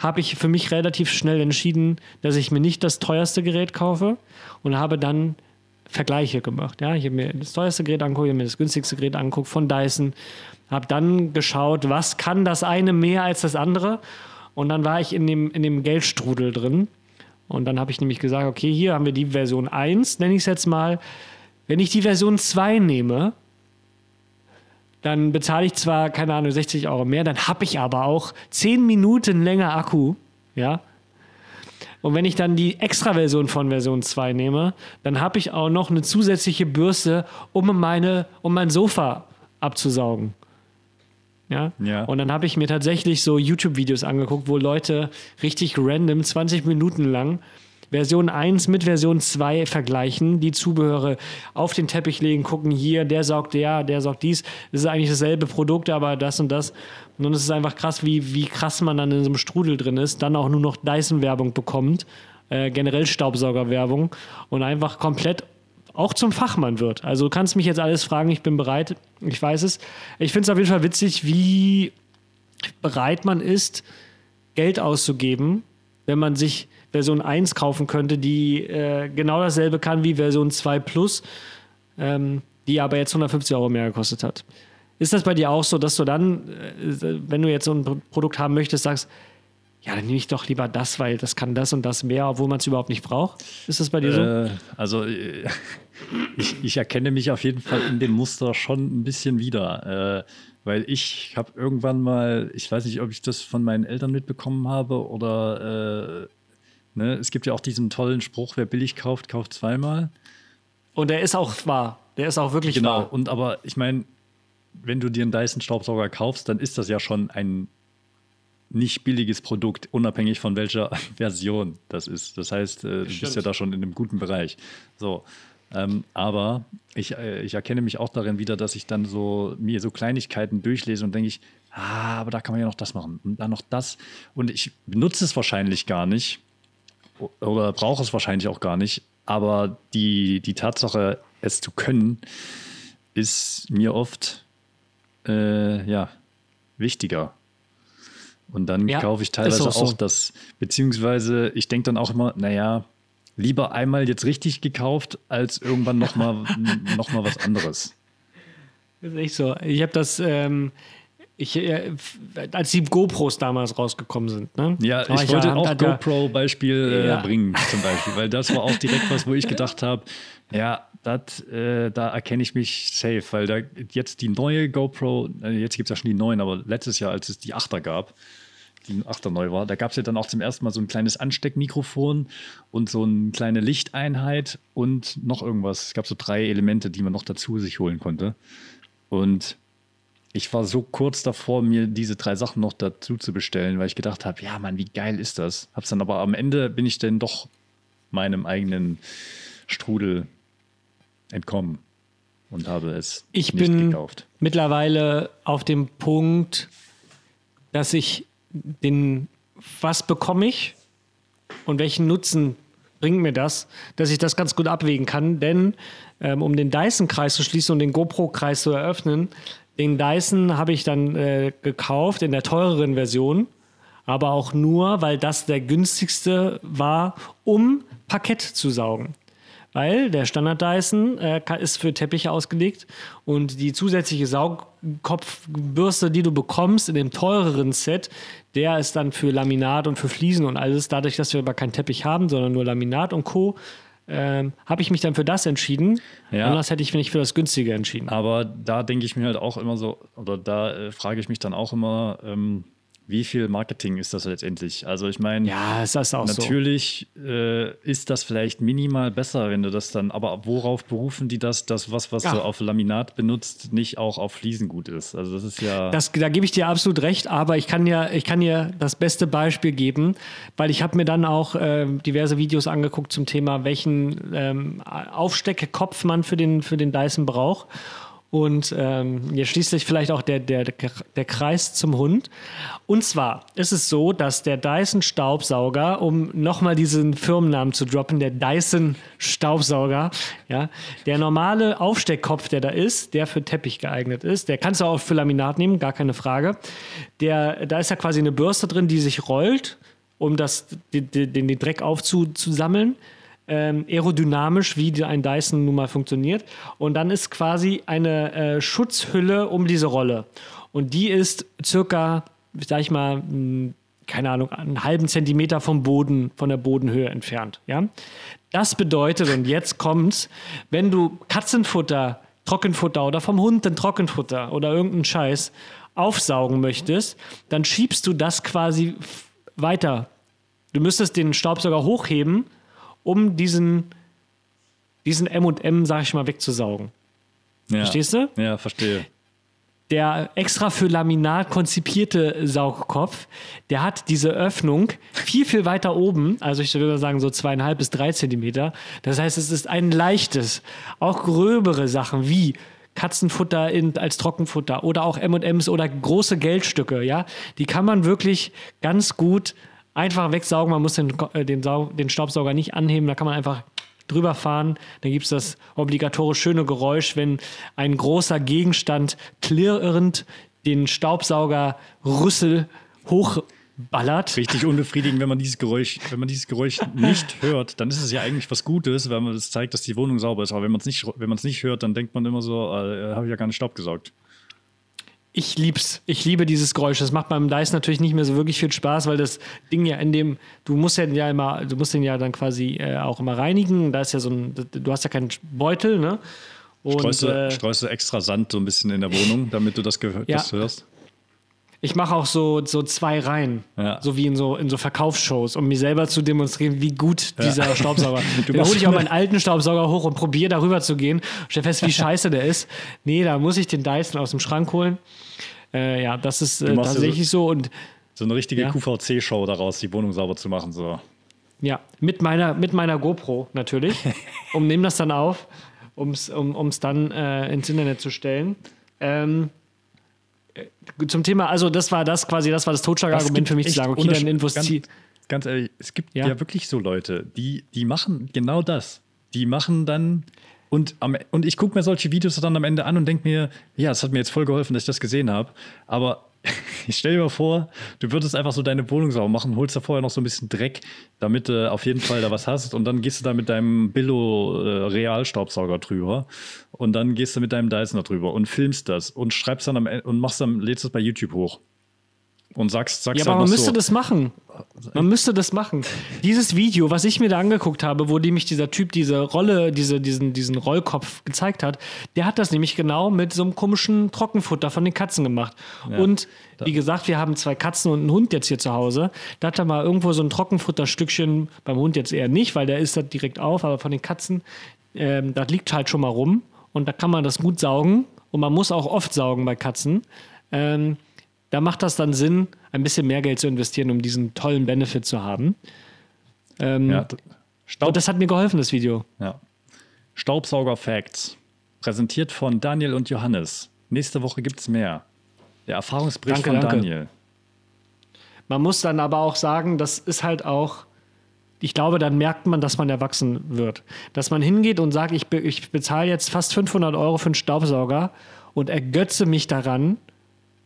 habe ich für mich relativ schnell entschieden, dass ich mir nicht das teuerste Gerät kaufe und habe dann Vergleiche gemacht. Ja, ich habe mir das teuerste Gerät angeguckt, ich habe mir das günstigste Gerät angeguckt von Dyson, habe dann geschaut, was kann das eine mehr als das andere und dann war ich in dem, in dem Geldstrudel drin und dann habe ich nämlich gesagt, okay, hier haben wir die Version 1, nenne ich es jetzt mal. Wenn ich die Version 2 nehme, dann bezahle ich zwar, keine Ahnung, 60 Euro mehr, dann habe ich aber auch 10 Minuten länger Akku, ja. Und wenn ich dann die Extra-Version von Version 2 nehme, dann habe ich auch noch eine zusätzliche Bürste, um, meine, um mein Sofa abzusaugen. Ja? Ja. Und dann habe ich mir tatsächlich so YouTube-Videos angeguckt, wo Leute richtig random 20 Minuten lang Version 1 mit Version 2 vergleichen, die Zubehöre auf den Teppich legen, gucken hier, der saugt der, der saugt dies. Das ist eigentlich dasselbe Produkt, aber das und das. Und dann ist es einfach krass, wie, wie krass man dann in so einem Strudel drin ist, dann auch nur noch Dyson-Werbung bekommt, äh, generell Staubsauger-Werbung und einfach komplett auch zum Fachmann wird. Also du kannst mich jetzt alles fragen, ich bin bereit, ich weiß es. Ich finde es auf jeden Fall witzig, wie bereit man ist, Geld auszugeben, wenn man sich Version 1 kaufen könnte, die äh, genau dasselbe kann wie Version 2 Plus, ähm, die aber jetzt 150 Euro mehr gekostet hat. Ist das bei dir auch so, dass du dann, äh, wenn du jetzt so ein Pro- Produkt haben möchtest, sagst, ja, dann nehme ich doch lieber das, weil das kann das und das mehr, obwohl man es überhaupt nicht braucht? Ist das bei dir so? Äh, also äh, ich, ich erkenne mich auf jeden Fall in dem Muster schon ein bisschen wieder, äh, weil ich habe irgendwann mal, ich weiß nicht, ob ich das von meinen Eltern mitbekommen habe oder äh, ne, es gibt ja auch diesen tollen Spruch, wer billig kauft, kauft zweimal. Und der ist auch wahr. Der ist auch wirklich Genau. wahr. Und aber ich meine, wenn du dir einen Dyson Staubsauger kaufst, dann ist das ja schon ein nicht billiges Produkt, unabhängig von welcher Version das ist. Das heißt, äh, du bist ja da schon in einem guten Bereich. So. Ähm, aber ich, äh, ich erkenne mich auch darin wieder, dass ich dann so mir so Kleinigkeiten durchlese und denke ich, ah, aber da kann man ja noch das machen und dann noch das. Und ich benutze es wahrscheinlich gar nicht oder brauche es wahrscheinlich auch gar nicht. Aber die, die Tatsache, es zu können, ist mir oft äh, ja, wichtiger. Und dann Ja, kaufe ich teilweise auch so. auch das, beziehungsweise ich denke dann auch immer, naja, lieber einmal jetzt richtig gekauft, als irgendwann nochmal noch mal was anderes. Das ist echt so. Ich habe das, ähm, ich, äh, als die GoPros damals rausgekommen sind, ne? Ja, war ich wollte ja- auch GoPro-Beispiel äh, Ja. bringen, zum Beispiel, weil das war auch direkt was, wo ich gedacht habe, ja, dat, äh, da erkenne ich mich safe, weil da jetzt die neue GoPro, äh, jetzt gibt es ja schon die neuen, aber letztes Jahr, als es die 8er gab, die 8er neu war, da gab es ja dann auch zum ersten Mal so ein kleines Ansteckmikrofon und so eine kleine Lichteinheit und noch irgendwas. Es gab so drei Elemente, die man noch dazu sich holen konnte. Und ich war so kurz davor, mir diese drei Sachen noch dazu zu bestellen, weil ich gedacht habe, ja, Mann, wie geil ist das? Hab's dann aber am Ende bin ich dann doch meinem eigenen Strudel entkommen und habe es Ich nicht bin gekauft. mittlerweile auf dem Punkt, dass ich den, was bekomme ich und welchen Nutzen bringt mir das, dass ich das ganz gut abwägen kann. Denn ähm, um den Dyson-Kreis zu schließen und den GoPro-Kreis zu eröffnen, den Dyson habe ich dann äh, gekauft in der teureren Version, aber auch nur, weil das der günstigste war, um Parkett zu saugen. Weil der Standard Dyson äh, ist für Teppiche ausgelegt und die zusätzliche Saugkopfbürste, die du bekommst in dem teureren Set, der ist dann für Laminat und für Fliesen und alles. Dadurch, dass wir aber keinen Teppich haben, sondern nur Laminat und Co., ähm, habe ich mich dann für das entschieden. Ja. Anders hätte ich mich für das günstige entschieden. Aber da denke ich mir halt auch immer so, oder da äh, frage ich mich dann auch immer, ähm, wie viel Marketing ist das letztendlich? Also ich meine, Ja, ist das auch so. Natürlich äh, ist das vielleicht minimal besser, wenn du das dann, aber worauf berufen die das, dass was, was Ja. du auf Laminat benutzt, nicht auch auf Fliesen gut ist? Also das ist ja. Das, da gebe ich dir absolut recht, aber ich kann dir, ich kann dir das beste Beispiel geben, weil ich habe mir dann auch ähm, diverse Videos angeguckt zum Thema, welchen ähm, Aufsteckkopf man für den, für den Dyson braucht. Und ähm, jetzt schließt sich vielleicht auch der, der, der Kreis zum Hund. Und zwar ist es so, dass der Dyson Staubsauger, um nochmal diesen Firmennamen zu droppen, der Dyson Staubsauger, ja, der normale Aufsteckkopf, der da ist, der für Teppich geeignet ist, der kannst du auch für Laminat nehmen, gar keine Frage. Der, da ist ja quasi eine Bürste drin, die sich rollt, um das, den, den, den Dreck aufzusammeln ähm, aerodynamisch, wie ein Dyson nun mal funktioniert. Und dann ist quasi eine äh, Schutzhülle um diese Rolle. Und die ist circa, sag ich mal, mh, keine Ahnung, einen halben Zentimeter vom Boden, von der Bodenhöhe entfernt. Ja? Das bedeutet, und jetzt kommt's, wenn du Katzenfutter, Trockenfutter oder vom Hund ein Trockenfutter oder irgendeinen Scheiß aufsaugen möchtest, dann schiebst du das quasi weiter. Du müsstest den Staubsauger hochheben, um diesen, diesen M&M, sag ich mal, wegzusaugen. ja. Verstehst du? Ja, verstehe. der extra für Laminat konzipierte Saugkopf, der hat diese Öffnung viel, viel weiter oben, also ich würde sagen so zweieinhalb bis drei Zentimeter. Das heißt, es ist ein leichtes, auch gröbere Sachen wie Katzenfutter in, als Trockenfutter oder auch M&M's oder große Geldstücke, ja, die kann man wirklich ganz gut einfach wegsaugen. Man muss den, äh, den, den Staubsauger nicht anheben, da kann man einfach drüber fahren. Dann gibt es das obligatorisch schöne Geräusch, wenn ein großer Gegenstand klirrend den Staubsaugerrüssel hochballert. Richtig unbefriedigend, wenn man dieses Geräusch, wenn man dieses Geräusch nicht hört, dann ist es ja eigentlich was Gutes, weil man das zeigt, dass die Wohnung sauber ist. Aber wenn man es nicht, es nicht hört, dann denkt man immer so, äh, habe ich ja gar nicht Staub gesaugt. Ich lieb's. Ich liebe dieses Geräusch. Das macht beim Dice natürlich nicht mehr so wirklich viel Spaß, weil das Ding ja in dem, du musst ja, ja immer, du musst den ja dann quasi äh, auch immer reinigen. Da ist ja so ein, du hast ja keinen Beutel, ne? Und, streust, du, äh, streust du extra Sand so ein bisschen in der Wohnung, damit du das, ja. das hörst? Ich mache auch so, so zwei Reihen, ja. so wie in so, in so Verkaufsshows, um mir selber zu demonstrieren, wie gut dieser ja. Staubsauger. da hole ich auch meinen alten Staubsauger hoch und probiere darüber zu gehen. Stell fest, wie scheiße der ist. Nee, da muss ich den Dyson aus dem Schrank holen. Äh, ja, das ist äh, tatsächlich so, so. Und, so eine richtige ja. QVC-Show daraus, die Wohnung sauber zu machen. So. Ja, mit meiner, mit meiner GoPro natürlich. um nehme das dann auf, um's, um es dann äh, ins Internet zu stellen. Ähm, zum Thema, also das war das quasi, das war das Totschlagargument für mich zu sagen, okay, dann Infos ganz, ganz ehrlich, es gibt ja. ja. wirklich so Leute, die, die machen genau das. Die machen dann und, am, und ich gucke mir solche Videos dann am Ende an und denke mir, ja, es hat mir jetzt voll geholfen, dass ich das gesehen habe. Aber ich stell dir mal vor, du würdest einfach so deine Wohnung sauber machen, holst da vorher noch so ein bisschen Dreck, damit du auf jeden Fall da was hast. Und dann gehst du da mit deinem Billo äh, Realstaubsauger drüber. Und dann gehst du mit deinem Dyson da drüber und filmst das und schreibst dann am Ende und machst dann, lädst es bei YouTube hoch und sagst, sagst ja, aber man müsste so, das machen. Man müsste das machen. Dieses Video, was ich mir da angeguckt habe, wo nämlich dieser Typ diese Rolle, diese, diesen, diesen Rollkopf gezeigt hat, der hat das nämlich genau mit so einem komischen Trockenfutter von den Katzen gemacht. Ja, und wie gesagt, wir haben zwei Katzen und einen Hund jetzt hier zu Hause. Da hat er mal irgendwo so ein Trockenfutterstückchen, beim Hund jetzt eher nicht, weil der isst das direkt auf, aber von den Katzen, ähm, das liegt halt schon mal rum. Und da kann man das gut saugen. Und man muss auch oft saugen bei Katzen. Ähm, da macht das dann Sinn, ein bisschen mehr Geld zu investieren, um diesen tollen Benefit zu haben. Ähm, ja, und das hat mir geholfen, das Video. Ja. Staubsauger Facts. Präsentiert von Daniel und Johannes. Nächste Woche gibt es mehr. Der Erfahrungsbericht danke, von danke. Daniel. Man muss dann aber auch sagen, das ist halt auch, ich glaube, dann merkt man, dass man erwachsen wird. Dass man hingeht und sagt, ich, be ich bezahle jetzt fast 500 Euro für einen Staubsauger und ergötze mich daran,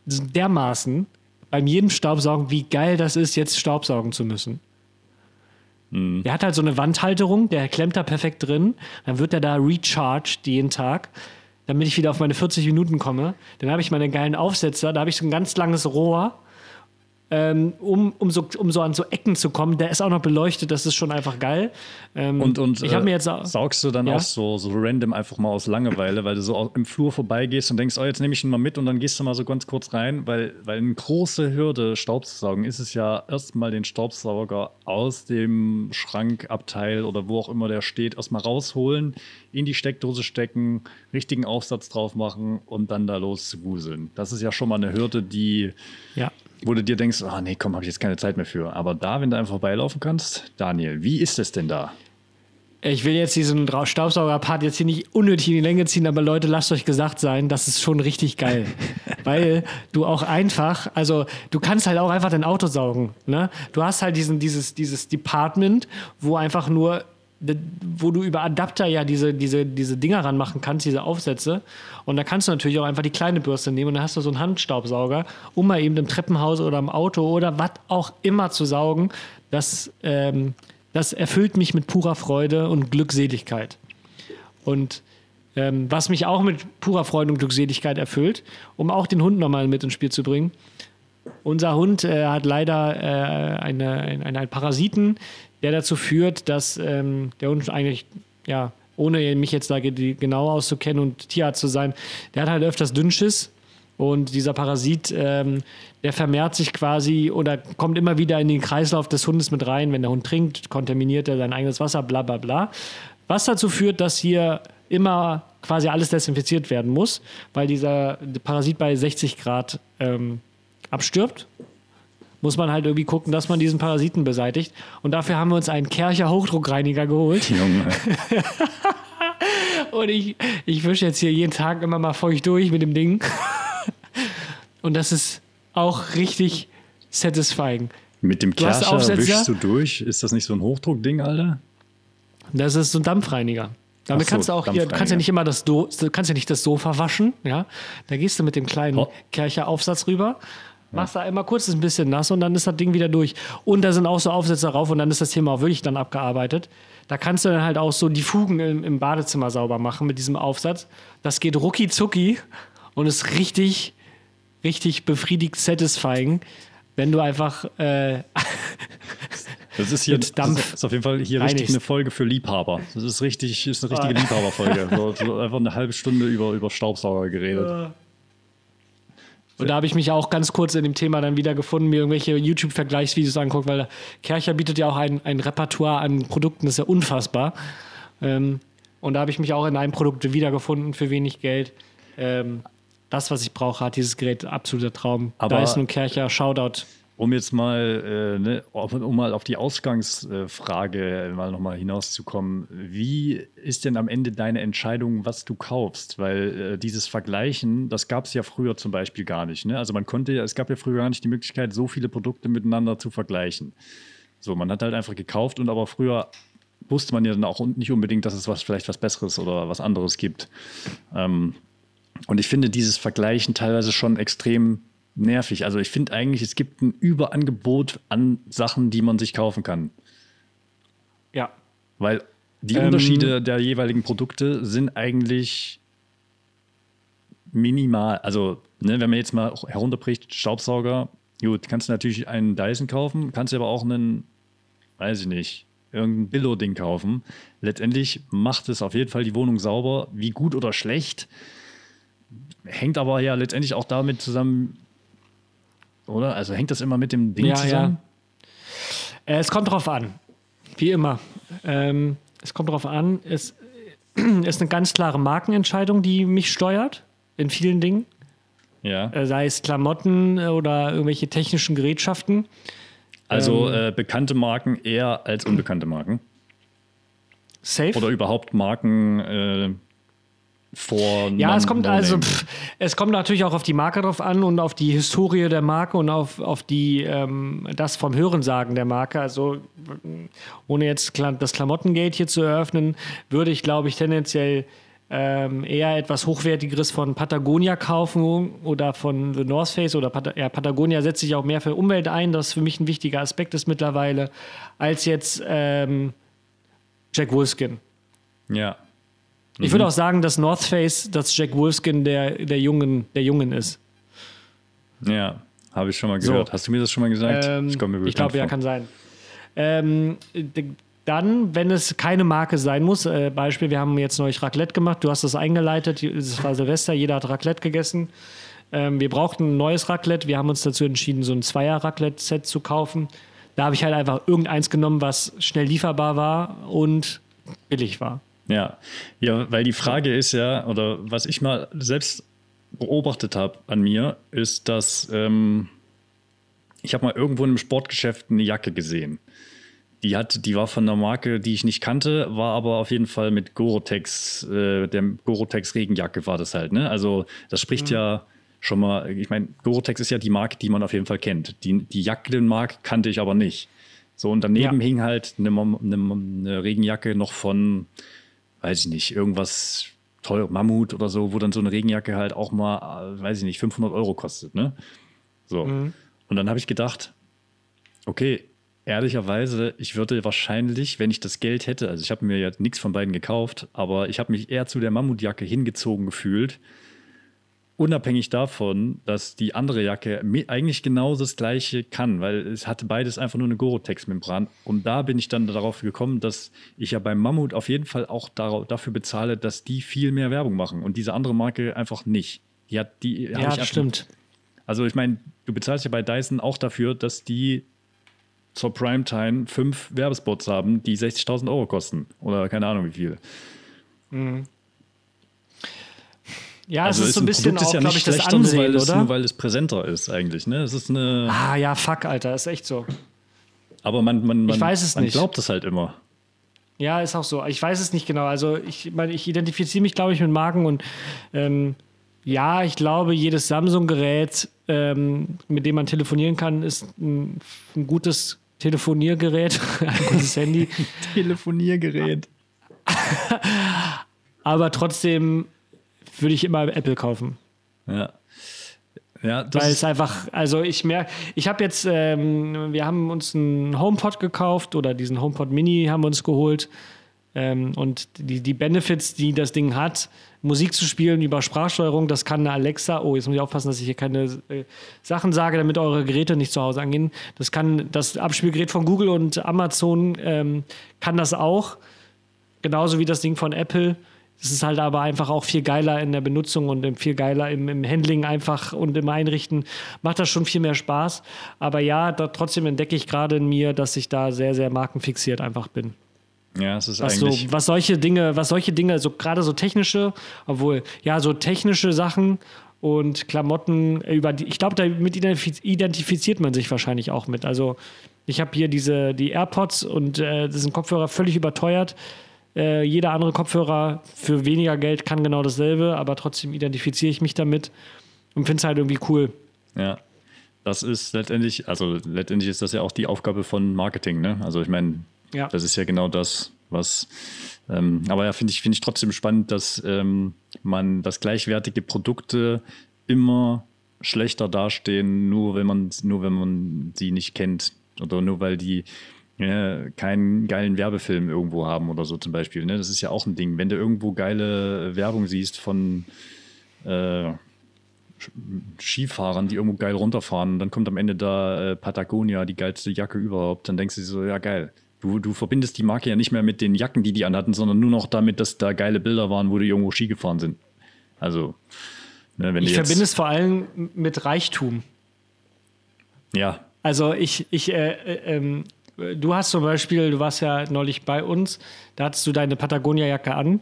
dermaßen beim jedem Staubsaugen, wie geil das ist, jetzt Staubsaugen zu müssen. Mhm. Der hat halt so eine Wandhalterung, der klemmt da perfekt drin. Dann wird er da recharged jeden Tag, damit ich wieder auf meine 40 Minuten komme. Dann habe ich meine geilen Aufsetzer, da habe ich so ein ganz langes Rohr ähm, um, um, so, um so an so Ecken zu kommen. Der ist auch noch beleuchtet, das ist schon einfach geil. Ähm, und und ich äh, mir jetzt saugst du dann ja? auch so, so random einfach mal aus Langeweile, weil du so im Flur vorbeigehst und denkst, oh, jetzt nehme ich ihn mal mit und dann gehst du mal so ganz kurz rein, weil, weil eine große Hürde, Staub zu saugen, ist es ja erstmal den Staubsauger aus dem Schrankabteil oder wo auch immer der steht, erstmal rausholen, in die Steckdose stecken, richtigen Aufsatz drauf machen und dann da los zu wuseln. Das ist ja schon mal eine Hürde, die ja wo du dir denkst, ah oh, nee, komm, habe ich jetzt keine Zeit mehr für. Aber da, wenn du einfach vorbeilaufen kannst, Daniel, wie ist es denn da? Ich will jetzt diesen Staubsauger-Part jetzt hier nicht unnötig in die Länge ziehen, aber Leute, lasst euch gesagt sein, das ist schon richtig geil. Weil du auch einfach, also du kannst halt auch einfach dein Auto saugen. Ne? Du hast halt diesen, dieses, dieses Department, wo einfach nur wo du über Adapter ja diese, diese, diese Dinger ranmachen kannst, diese Aufsätze. Und da kannst du natürlich auch einfach die kleine Bürste nehmen und dann hast du so einen Handstaubsauger, um mal eben im Treppenhaus oder im Auto oder was auch immer zu saugen. Das, ähm, das erfüllt mich mit purer Freude und Glückseligkeit. Und ähm, was mich auch mit purer Freude und Glückseligkeit erfüllt, um auch den Hund nochmal mit ins Spiel zu bringen. Unser Hund äh, hat leider äh, eine, eine, einen Parasiten, der dazu führt, dass ähm, der Hund eigentlich, ja, ohne mich jetzt da genau auszukennen und Tierarzt zu sein, der hat halt öfters Dünnschiss. Und dieser Parasit, ähm, der vermehrt sich quasi oder kommt immer wieder in den Kreislauf des Hundes mit rein. Wenn der Hund trinkt, kontaminiert er sein eigenes Wasser, bla bla bla. Was dazu führt, dass hier immer quasi alles desinfiziert werden muss, weil dieser Parasit bei 60 Grad ähm, abstirbt. Muss man halt irgendwie gucken, dass man diesen Parasiten beseitigt. Und dafür haben wir uns einen Kercher Hochdruckreiniger geholt. Junge. Und ich, ich wische jetzt hier jeden Tag immer mal feucht durch mit dem Ding. Und das ist auch richtig satisfying. Mit dem Du Kercher Aufsetzer? wischst du durch. Ist das nicht so ein Hochdruckding, Alter? Das ist so ein Dampfreiniger. Damit so, kannst du auch hier, du kannst ja nicht immer das Do du kannst ja nicht das Sofa waschen, ja. Da gehst du mit dem kleinen Oh. Kercher-Aufsatz rüber, machst da einmal kurz ein bisschen nass und dann ist das Ding wieder durch. Und da sind auch so Aufsätze drauf und dann ist das Thema auch wirklich dann abgearbeitet. Da kannst du dann halt auch so die Fugen im, im Badezimmer sauber machen mit diesem Aufsatz. Das geht rucki zucki und ist richtig, richtig befriedigt satisfying, wenn du einfach äh, Das ist hier Mit Dampf Das ist auf jeden Fall hier richtig eine Folge für Liebhaber. Das ist richtig, ist eine richtige Ah. Liebhaberfolge. So, so einfach eine halbe Stunde über, über Staubsauger geredet. Und da habe ich mich auch ganz kurz in dem Thema dann wieder gefunden, mir irgendwelche YouTube-Vergleichsvideos anguckt, weil Kercher bietet ja auch ein, ein Repertoire an Produkten, das ist ja unfassbar. Ähm, und da habe ich mich auch in einem Produkt wiedergefunden für wenig Geld. Ähm, das, was ich brauche, hat dieses Gerät absoluter Traum. Aber- Dyson und Kercher, Shoutout. Um jetzt mal, äh, ne, um mal auf die Ausgangsfrage mal nochmal hinauszukommen, wie ist denn am Ende deine Entscheidung, was du kaufst? Weil äh, dieses Vergleichen, das gab es ja früher zum Beispiel gar nicht. Ne? Also man konnte, ja- es gab ja früher gar nicht die Möglichkeit, so viele Produkte miteinander zu vergleichen. So, man hat halt einfach gekauft und aber früher wusste man ja dann auch nicht unbedingt, dass es was vielleicht was Besseres oder was anderes gibt. Ähm, und ich finde dieses Vergleichen teilweise schon extrem nervig. Also ich finde eigentlich, es gibt ein Überangebot an Sachen, die man sich kaufen kann. Ja. Weil die Ähm, Unterschiede der jeweiligen Produkte sind eigentlich minimal. Also, ne, wenn man jetzt mal herunterbricht, Staubsauger, gut, kannst du natürlich einen Dyson kaufen, kannst du aber auch einen, weiß ich nicht, irgendein Billo-Ding kaufen. Letztendlich macht es auf jeden Fall die Wohnung sauber. Wie gut oder schlecht, hängt aber ja letztendlich auch damit zusammen, oder? Also hängt das immer mit dem Ding Ja, zusammen? Äh, es kommt drauf an. Wie immer. Ähm, es kommt drauf an. Es ist eine ganz klare Markenentscheidung, die mich steuert in vielen Dingen. Ja. Äh, sei es Klamotten äh, oder irgendwelche technischen Gerätschaften. Also Ähm. äh, bekannte Marken eher als unbekannte Marken. Safe. Oder überhaupt Marken äh, vor. ja, es kommt also, pff, es kommt natürlich auch auf die Marke drauf an und auf die Historie der Marke und auf, auf die, ähm, das vom Hörensagen der Marke. Also, ohne jetzt das Klamottengate hier zu eröffnen, würde ich, glaube ich, tendenziell ähm, eher etwas Hochwertigeres von Patagonia kaufen oder von The North Face oder Pat ja, Patagonia setzt sich auch mehr für Umwelt ein, das für mich ein wichtiger Aspekt ist mittlerweile, als jetzt ähm, Jack Wolfskin. Ja. Ich würde auch sagen, dass North Face, dass Jack Wolfskin der, der, Jungen, der Jungen ist. Ja, habe ich schon mal So. gehört. Hast du mir das schon mal gesagt? Ähm, ich bekannt glaube, ja, kann sein. Ähm, dann, wenn es keine Marke sein muss, äh, Beispiel, wir haben jetzt neulich Raclette gemacht, du hast das eingeleitet, es war Silvester, jeder hat Raclette gegessen. Ähm, wir brauchten ein neues Raclette, wir haben uns dazu entschieden, so ein Zweier-Raclette-Set zu kaufen. Da habe ich halt einfach irgendeins genommen, was schnell lieferbar war und billig war. Ja. ja, weil die Frage ist ja, oder was ich mal selbst beobachtet habe an mir, ist, dass ähm, ich habe mal irgendwo in einem Sportgeschäft eine Jacke gesehen. Die, hat, die war von einer Marke, die ich nicht kannte, war aber auf jeden Fall mit Gorotex, äh, der Gorotex Regenjacke war das halt. Ne? Also das spricht ja schon mal, ich meine, Gorotex ist ja die Marke, die man auf jeden Fall kennt. Die, die Jackenmarke kannte ich aber nicht. So, und daneben Ja. hing halt eine, eine, eine Regenjacke noch von, weiß ich nicht, irgendwas teuer, Mammut oder so, wo dann so eine Regenjacke halt auch mal, äh, weiß ich nicht, 500 Euro kostet. Ne? So. Und dann habe ich gedacht, okay, ehrlicherweise, ich würde wahrscheinlich, wenn ich das Geld hätte, also ich habe mir ja nichts von beiden gekauft, aber ich habe mich eher zu der Mammutjacke hingezogen gefühlt. Unabhängig davon, dass die andere Jacke eigentlich genau das gleiche kann, weil es hatte beides einfach nur eine Gore-Tex-Membran. Und da bin ich dann darauf gekommen, dass ich ja beim Mammut auf jeden Fall auch dafür bezahle, dass die viel mehr Werbung machen und diese andere Marke einfach nicht. Die hat die. Ja, ich stimmt. also ich meine, du bezahlst ja bei Dyson auch dafür, dass die zur Primetime fünf Werbespots haben, die 60.000 Euro kosten. Oder keine Ahnung wie viel. Ja, also es ist so ein bisschen Produkt auch, ja glaube nicht ich, das schlechter, nur Ansehen, weil, es, oder? nur weil es präsenter ist eigentlich. Ne? Es ist eine, Ah ja, fuck, Alter, ist echt so. aber man, man, man, Ich weiß es man nicht. glaubt es halt immer. Ja, ist auch so. Ich weiß es nicht genau. Also ich meine, ich identifiziere mich, glaube ich, mit Marken und ähm, ja, ich glaube, jedes Samsung-Gerät, ähm, mit dem man telefonieren kann, ist ein, ein gutes Telefoniergerät, ein gutes Handy. Telefoniergerät. Aber trotzdem würde ich immer Apple kaufen. Ja. Ja, Weil es einfach, also ich merke, ich habe jetzt, ähm, wir haben uns einen HomePod gekauft oder diesen HomePod Mini haben wir uns geholt. Ähm, und die, die Benefits, die das Ding hat, Musik zu spielen über Sprachsteuerung, das kann eine Alexa. Oh, jetzt muss ich aufpassen, dass ich hier keine äh, Sachen sage, damit eure Geräte nicht zu Hause angehen. Das kann das Abspielgerät von Google und Amazon ähm, kann das auch. Genauso wie das Ding von Apple. Es ist halt aber einfach auch viel geiler in der Benutzung und viel geiler im, im Handling einfach und im Einrichten. Macht das schon viel mehr Spaß. Aber ja, da, trotzdem entdecke ich gerade in mir, dass ich da sehr, sehr markenfixiert einfach bin. ja, es ist Was, so, eigentlich. was solche Dinge, was solche Dinge, so gerade so technische, obwohl, ja, so technische Sachen und Klamotten, über die, ich glaube, damit identifiz- identifiziert man sich wahrscheinlich auch mit. Also ich habe hier diese, die AirPods und äh, das sind Kopfhörer völlig überteuert. Äh, jeder andere Kopfhörer für weniger Geld kann genau dasselbe, aber trotzdem identifiziere ich mich damit und finde es halt irgendwie cool. Ja. Das ist letztendlich, also letztendlich ist das ja auch die Aufgabe von Marketing, ne? Also ich meine, Ja. das ist ja genau das, was. Ähm, aber ja, finde ich, finde ich trotzdem spannend, dass ähm, man, dass gleichwertige Produkte immer schlechter dastehen, nur wenn man, nur wenn man sie nicht kennt. Oder nur weil die ja, keinen geilen Werbefilm irgendwo haben oder so zum Beispiel. Ne? Das ist ja auch ein Ding. Wenn du irgendwo geile Werbung siehst von äh, Skifahrern, die irgendwo geil runterfahren, dann kommt am Ende da äh, Patagonia, die geilste Jacke überhaupt, dann denkst du so, ja geil. Du, du verbindest die Marke ja nicht mehr mit den Jacken, die die anhatten, sondern nur noch damit, dass da geile Bilder waren, wo die irgendwo Ski gefahren sind. Also, ne, wenn Ich verbinde es vor allem mit Reichtum. ja, Also ich, ich, äh, äh, ähm, du hast zum Beispiel, du warst ja neulich bei uns, da hattest du deine Patagonia-Jacke an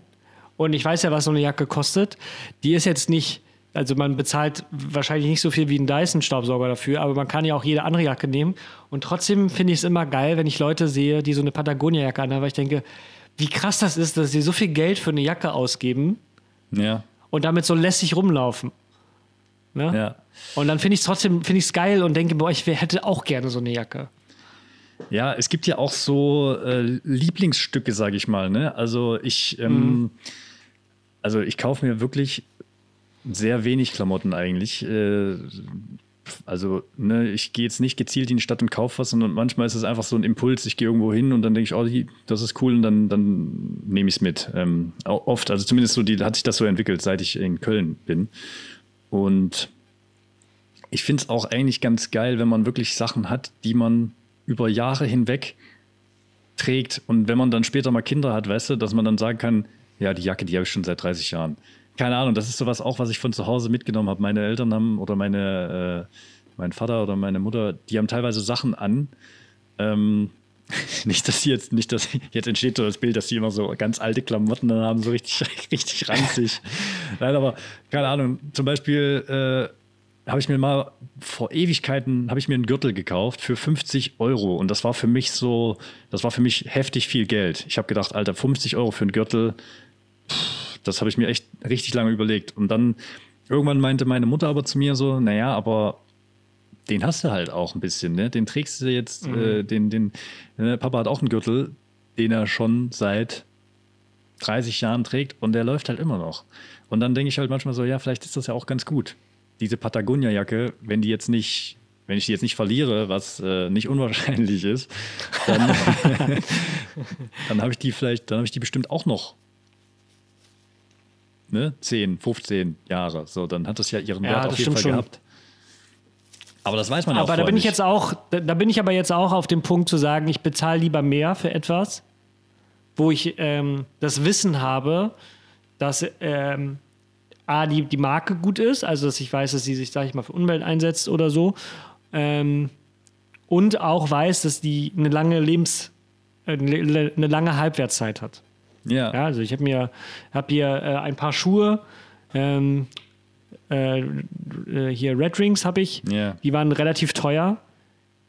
und ich weiß ja, was so eine Jacke kostet. Die ist jetzt nicht, also man bezahlt wahrscheinlich nicht so viel wie ein Dyson-Staubsauger dafür, aber man kann ja auch jede andere Jacke nehmen und trotzdem finde ich es immer geil, wenn ich Leute sehe, die so eine Patagonia-Jacke anhaben, weil ich denke, wie krass das ist, dass sie so viel Geld für eine Jacke ausgeben ja, und damit so lässig rumlaufen. Ne? ja. Und dann finde ich es trotzdem finde ich's geil und denke, boah, ich hätte auch gerne so eine Jacke. Ja, es gibt ja auch so äh, Lieblingsstücke, sage ich mal. Ne? Also ich, ähm, also ich kaufe mir wirklich sehr wenig Klamotten eigentlich. Äh, also ne, ich gehe jetzt nicht gezielt in die Stadt und kaufe was, sondern manchmal ist es einfach so ein Impuls. Ich gehe irgendwo hin und dann denke ich, oh, die- das ist cool und dann, dann nehme ich es mit. Ähm, oft, also zumindest so die, hat sich das so entwickelt, seit ich in Köln bin. Und ich finde es auch eigentlich ganz geil, wenn man wirklich Sachen hat, die man über Jahre hinweg trägt. Und wenn man dann später mal Kinder hat, weißt du, dass man dann sagen kann, ja, die Jacke, die habe ich schon seit 30 Jahren. Keine Ahnung, das ist sowas auch, was ich von zu Hause mitgenommen habe. Meine Eltern haben oder meine, äh, mein Vater oder meine Mutter, die haben teilweise Sachen an. Ähm, nicht, dass sie jetzt, nicht, dass jetzt entsteht so das Bild, dass sie immer so ganz alte Klamotten dann haben, so richtig, richtig ranzig. Nein, aber keine Ahnung. Zum Beispiel äh, habe ich mir mal vor Ewigkeiten habe ich mir einen Gürtel gekauft für 50 Euro und das war für mich so, das war für mich heftig viel Geld. Ich habe gedacht, Alter, 50 Euro für einen Gürtel, pff, das habe ich mir echt richtig lange überlegt. Und dann irgendwann meinte meine Mutter aber zu mir so, naja, aber den hast du halt auch ein bisschen, ne? Den trägst du jetzt, äh, den, den, äh, Papa hat auch einen Gürtel, den er schon seit 30 Jahren trägt und der läuft halt immer noch. Und dann denke ich halt manchmal so, ja, vielleicht ist das ja auch ganz gut. Diese Patagonia-Jacke, wenn die jetzt nicht, wenn ich die jetzt nicht verliere, was äh, nicht unwahrscheinlich ist, dann, dann habe ich die vielleicht, dann habe ich die bestimmt auch noch ne, 10, 15 Jahre. So, dann hat das ja ihren Ja, Wert auf jeden Fall schon. gehabt. Aber das weiß man ja auch Aber da bin ich jetzt auch, da, da bin ich aber jetzt auch auf dem Punkt zu sagen, ich bezahle lieber mehr für etwas, wo ich ähm, das Wissen habe, dass ähm, A, die, die Marke gut ist, also dass ich weiß, dass sie sich, sag ich mal, für Umwelt einsetzt oder so. Ähm, und auch weiß, dass die eine lange Lebens, äh, eine lange Halbwertszeit hat. Ja. Ja, also ich habe mir hab hier äh, ein paar Schuhe, Ähm, äh, äh, hier Red Rings habe ich. Ja. Die waren relativ teuer.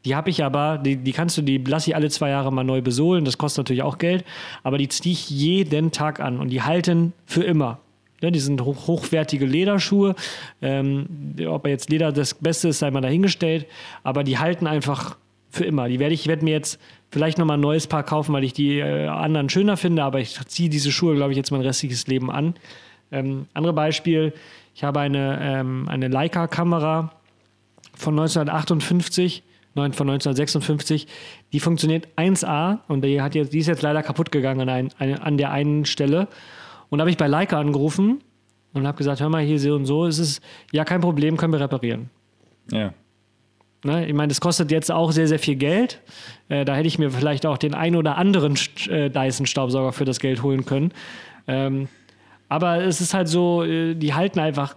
Die habe ich aber, die, die kannst du, die lasse ich alle zwei Jahre mal neu besohlen. Das kostet natürlich auch Geld. Aber die ziehe ich jeden Tag an und die halten für immer. Ja, die sind hoch, hochwertige Lederschuhe. Ähm, ob jetzt Leder das Beste ist, sei mal dahingestellt. Aber die halten einfach für immer. Die werde ich, werde mir jetzt vielleicht nochmal ein neues Paar kaufen, weil ich die äh, anderen schöner finde. Aber ich ziehe diese Schuhe, glaube ich, jetzt mein restliches Leben an. Ähm, andere Beispiel, ich habe eine, ähm, eine Leica-Kamera von 1958, nein, von 1956. Die funktioniert 1A und die, hat jetzt, die ist jetzt leider kaputt gegangen an, ein, an der einen Stelle. Und da habe ich bei Leica angerufen und habe gesagt, hör mal, hier so und so ist es, ja, kein Problem, können wir reparieren. Ja. Ne? Ich meine, das kostet jetzt auch sehr, sehr viel Geld. Äh, da hätte ich mir vielleicht auch den ein oder anderen äh, Dyson-Staubsauger für das Geld holen können. Ähm, aber es ist halt so, äh, die halten einfach.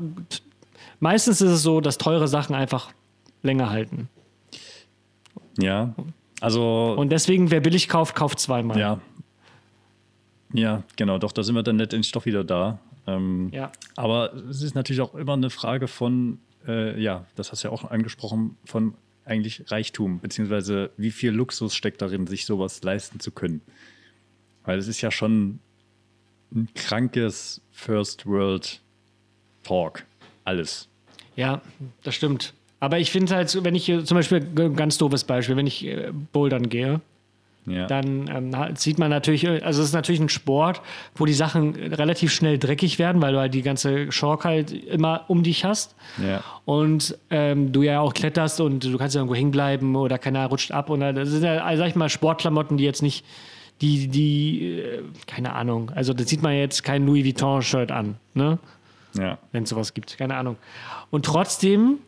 Meistens ist es so, dass teure Sachen einfach länger halten. Ja. Also, Und deswegen, wer billig kauft, kauft zweimal. ja. Ja, genau, doch, da sind wir dann letztendlich doch wieder da. Ähm, Ja. Aber es ist natürlich auch immer eine Frage von, äh, ja, das hast du ja auch angesprochen, von eigentlich Reichtum, beziehungsweise wie viel Luxus steckt darin, sich sowas leisten zu können. Weil es ist ja schon ein krankes First World Talk. Alles. Ja, das stimmt. Aber ich finde halt, so, wenn ich hier zum Beispiel, ein ganz doofes Beispiel, wenn ich äh, bouldern gehe, Ja. dann ähm, sieht man natürlich, äh, also es ist natürlich ein Sport, wo die Sachen relativ schnell dreckig werden, weil du halt die ganze Chalk halt immer um dich hast. ja. Und ähm, du ja auch kletterst und du kannst ja irgendwo hängen bleiben oder keiner rutscht ab. Und das sind ja, also sag ich mal, Sportklamotten, die jetzt nicht, die, die, äh, keine Ahnung, also da sieht man jetzt kein Louis Vuitton-Shirt an, ne? Ja. wenn es sowas gibt, keine Ahnung. Und trotzdem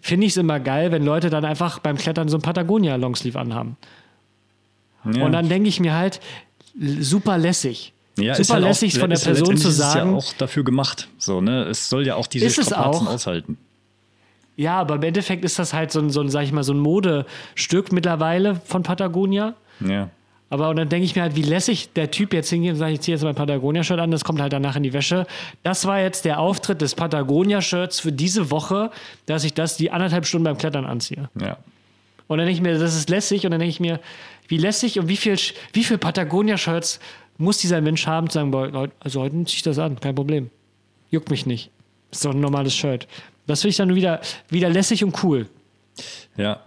finde ich es immer geil, wenn Leute dann einfach beim Klettern so ein Patagonia Longsleeve anhaben. Ja. Und dann denke ich mir halt, super lässig. Ja, ist super halt auch- lässig von der Person zu letztendlich ist sagen. ja auch dafür gemacht. So, ne? Es soll ja auch diese Strapazen auch. aushalten. Ja, aber im Endeffekt ist das halt so ein, so ein, sag ich mal, so ein Modestück mittlerweile von Patagonia. Ja. Aber und dann denke ich mir halt, wie lässig der Typ jetzt hingeht und sagt, ich ziehe jetzt mein Patagonia-Shirt an, das kommt halt danach in die Wäsche. Das war jetzt der Auftritt des Patagonia-Shirts für diese Woche, dass ich das die anderthalb Stunden beim Klettern anziehe. Ja. Und dann denke ich mir, das ist lässig. Und dann denke ich mir, wie lässig und wie viel, wie viel Patagonia-Shirts muss dieser Mensch haben, zu sagen, boah, Leute, also heute ziehe ich das an, kein Problem. Juckt mich nicht. Ist doch ein normales Shirt. Das finde ich dann wieder, wieder lässig und cool. Ja.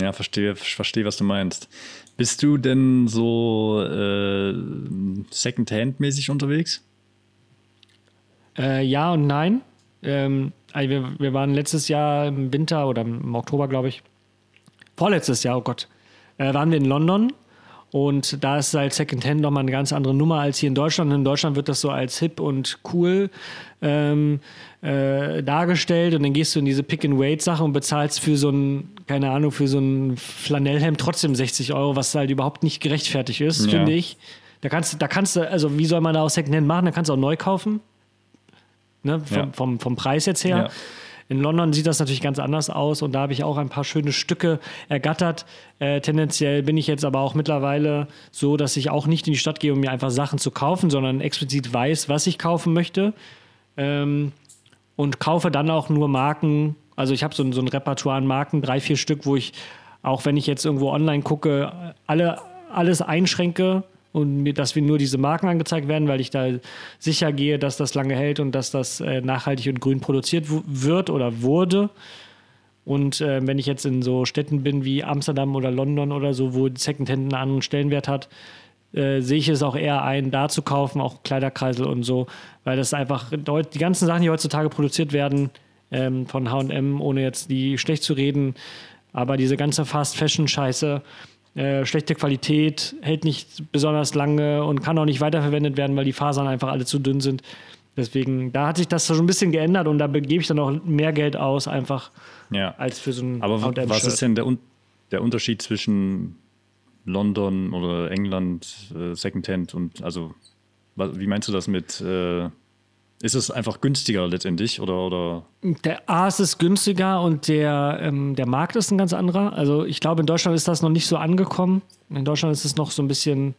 Ja, verstehe, verstehe, was du meinst. Bist du denn so äh, Second-Hand-mäßig unterwegs? Äh, ja und nein. Ähm, also wir, wir waren letztes Jahr im Winter oder im Oktober, glaube ich. Vorletztes Jahr, oh Gott. Äh, waren wir in London und da ist halt Secondhand nochmal eine ganz andere Nummer als hier in Deutschland. In Deutschland wird das so als hip und cool ähm, äh, dargestellt und dann gehst du in diese Pick-and-Wait-Sache und bezahlst für so ein, keine Ahnung, für so ein Flanellhemd trotzdem 60 Euro, was halt überhaupt nicht gerechtfertigt ist, Ja. finde ich. Da kannst, du- da kannst du, also wie soll man da auch Secondhand machen? Da kannst du auch neu kaufen. Ne? Vom, Ja. vom, vom Preis jetzt her. Ja. In London sieht das natürlich ganz anders aus und da habe ich auch ein paar schöne Stücke ergattert. Äh, tendenziell bin ich jetzt aber auch mittlerweile so, dass ich auch nicht in die Stadt gehe, um mir einfach Sachen zu kaufen, sondern explizit weiß, was ich kaufen möchte. Ähm, und kaufe dann auch nur Marken. Also ich habe so, so ein Repertoire an Marken, drei, vier Stück, wo ich, auch wenn ich jetzt irgendwo online gucke, alle, alles einschränke und mir, dass wir nur diese Marken angezeigt werden, weil ich da sicher gehe, dass das lange hält und dass das äh, nachhaltig und grün produziert wird oder wurde. Und äh, wenn ich jetzt in so Städten bin wie Amsterdam oder London oder so, wo Secondhand einen anderen Stellenwert hat, äh, sehe ich es auch eher ein, da zu kaufen, auch Kleiderkreisel und so, weil das einfach die ganzen Sachen, die heutzutage produziert werden ähm, von H&M, ohne jetzt die schlecht zu reden, aber diese ganze Fast-Fashion-Scheiße, äh, schlechte Qualität, hält nicht besonders lange und kann auch nicht weiterverwendet werden, weil die Fasern einfach alle zu dünn sind. Deswegen, da hat sich das schon ein bisschen geändert und da gebe ich dann auch mehr Geld aus, einfach Ja. als für so ein Aber was ist denn der, Un der Unterschied zwischen London oder England, äh, Secondhand und also wie meinst du das mit? Äh, ist es einfach günstiger letztendlich oder oder? Der A ist es günstiger und der, ähm, der Markt ist ein ganz anderer. Also ich glaube, in Deutschland ist das noch nicht so angekommen. In Deutschland ist es noch so ein bisschen,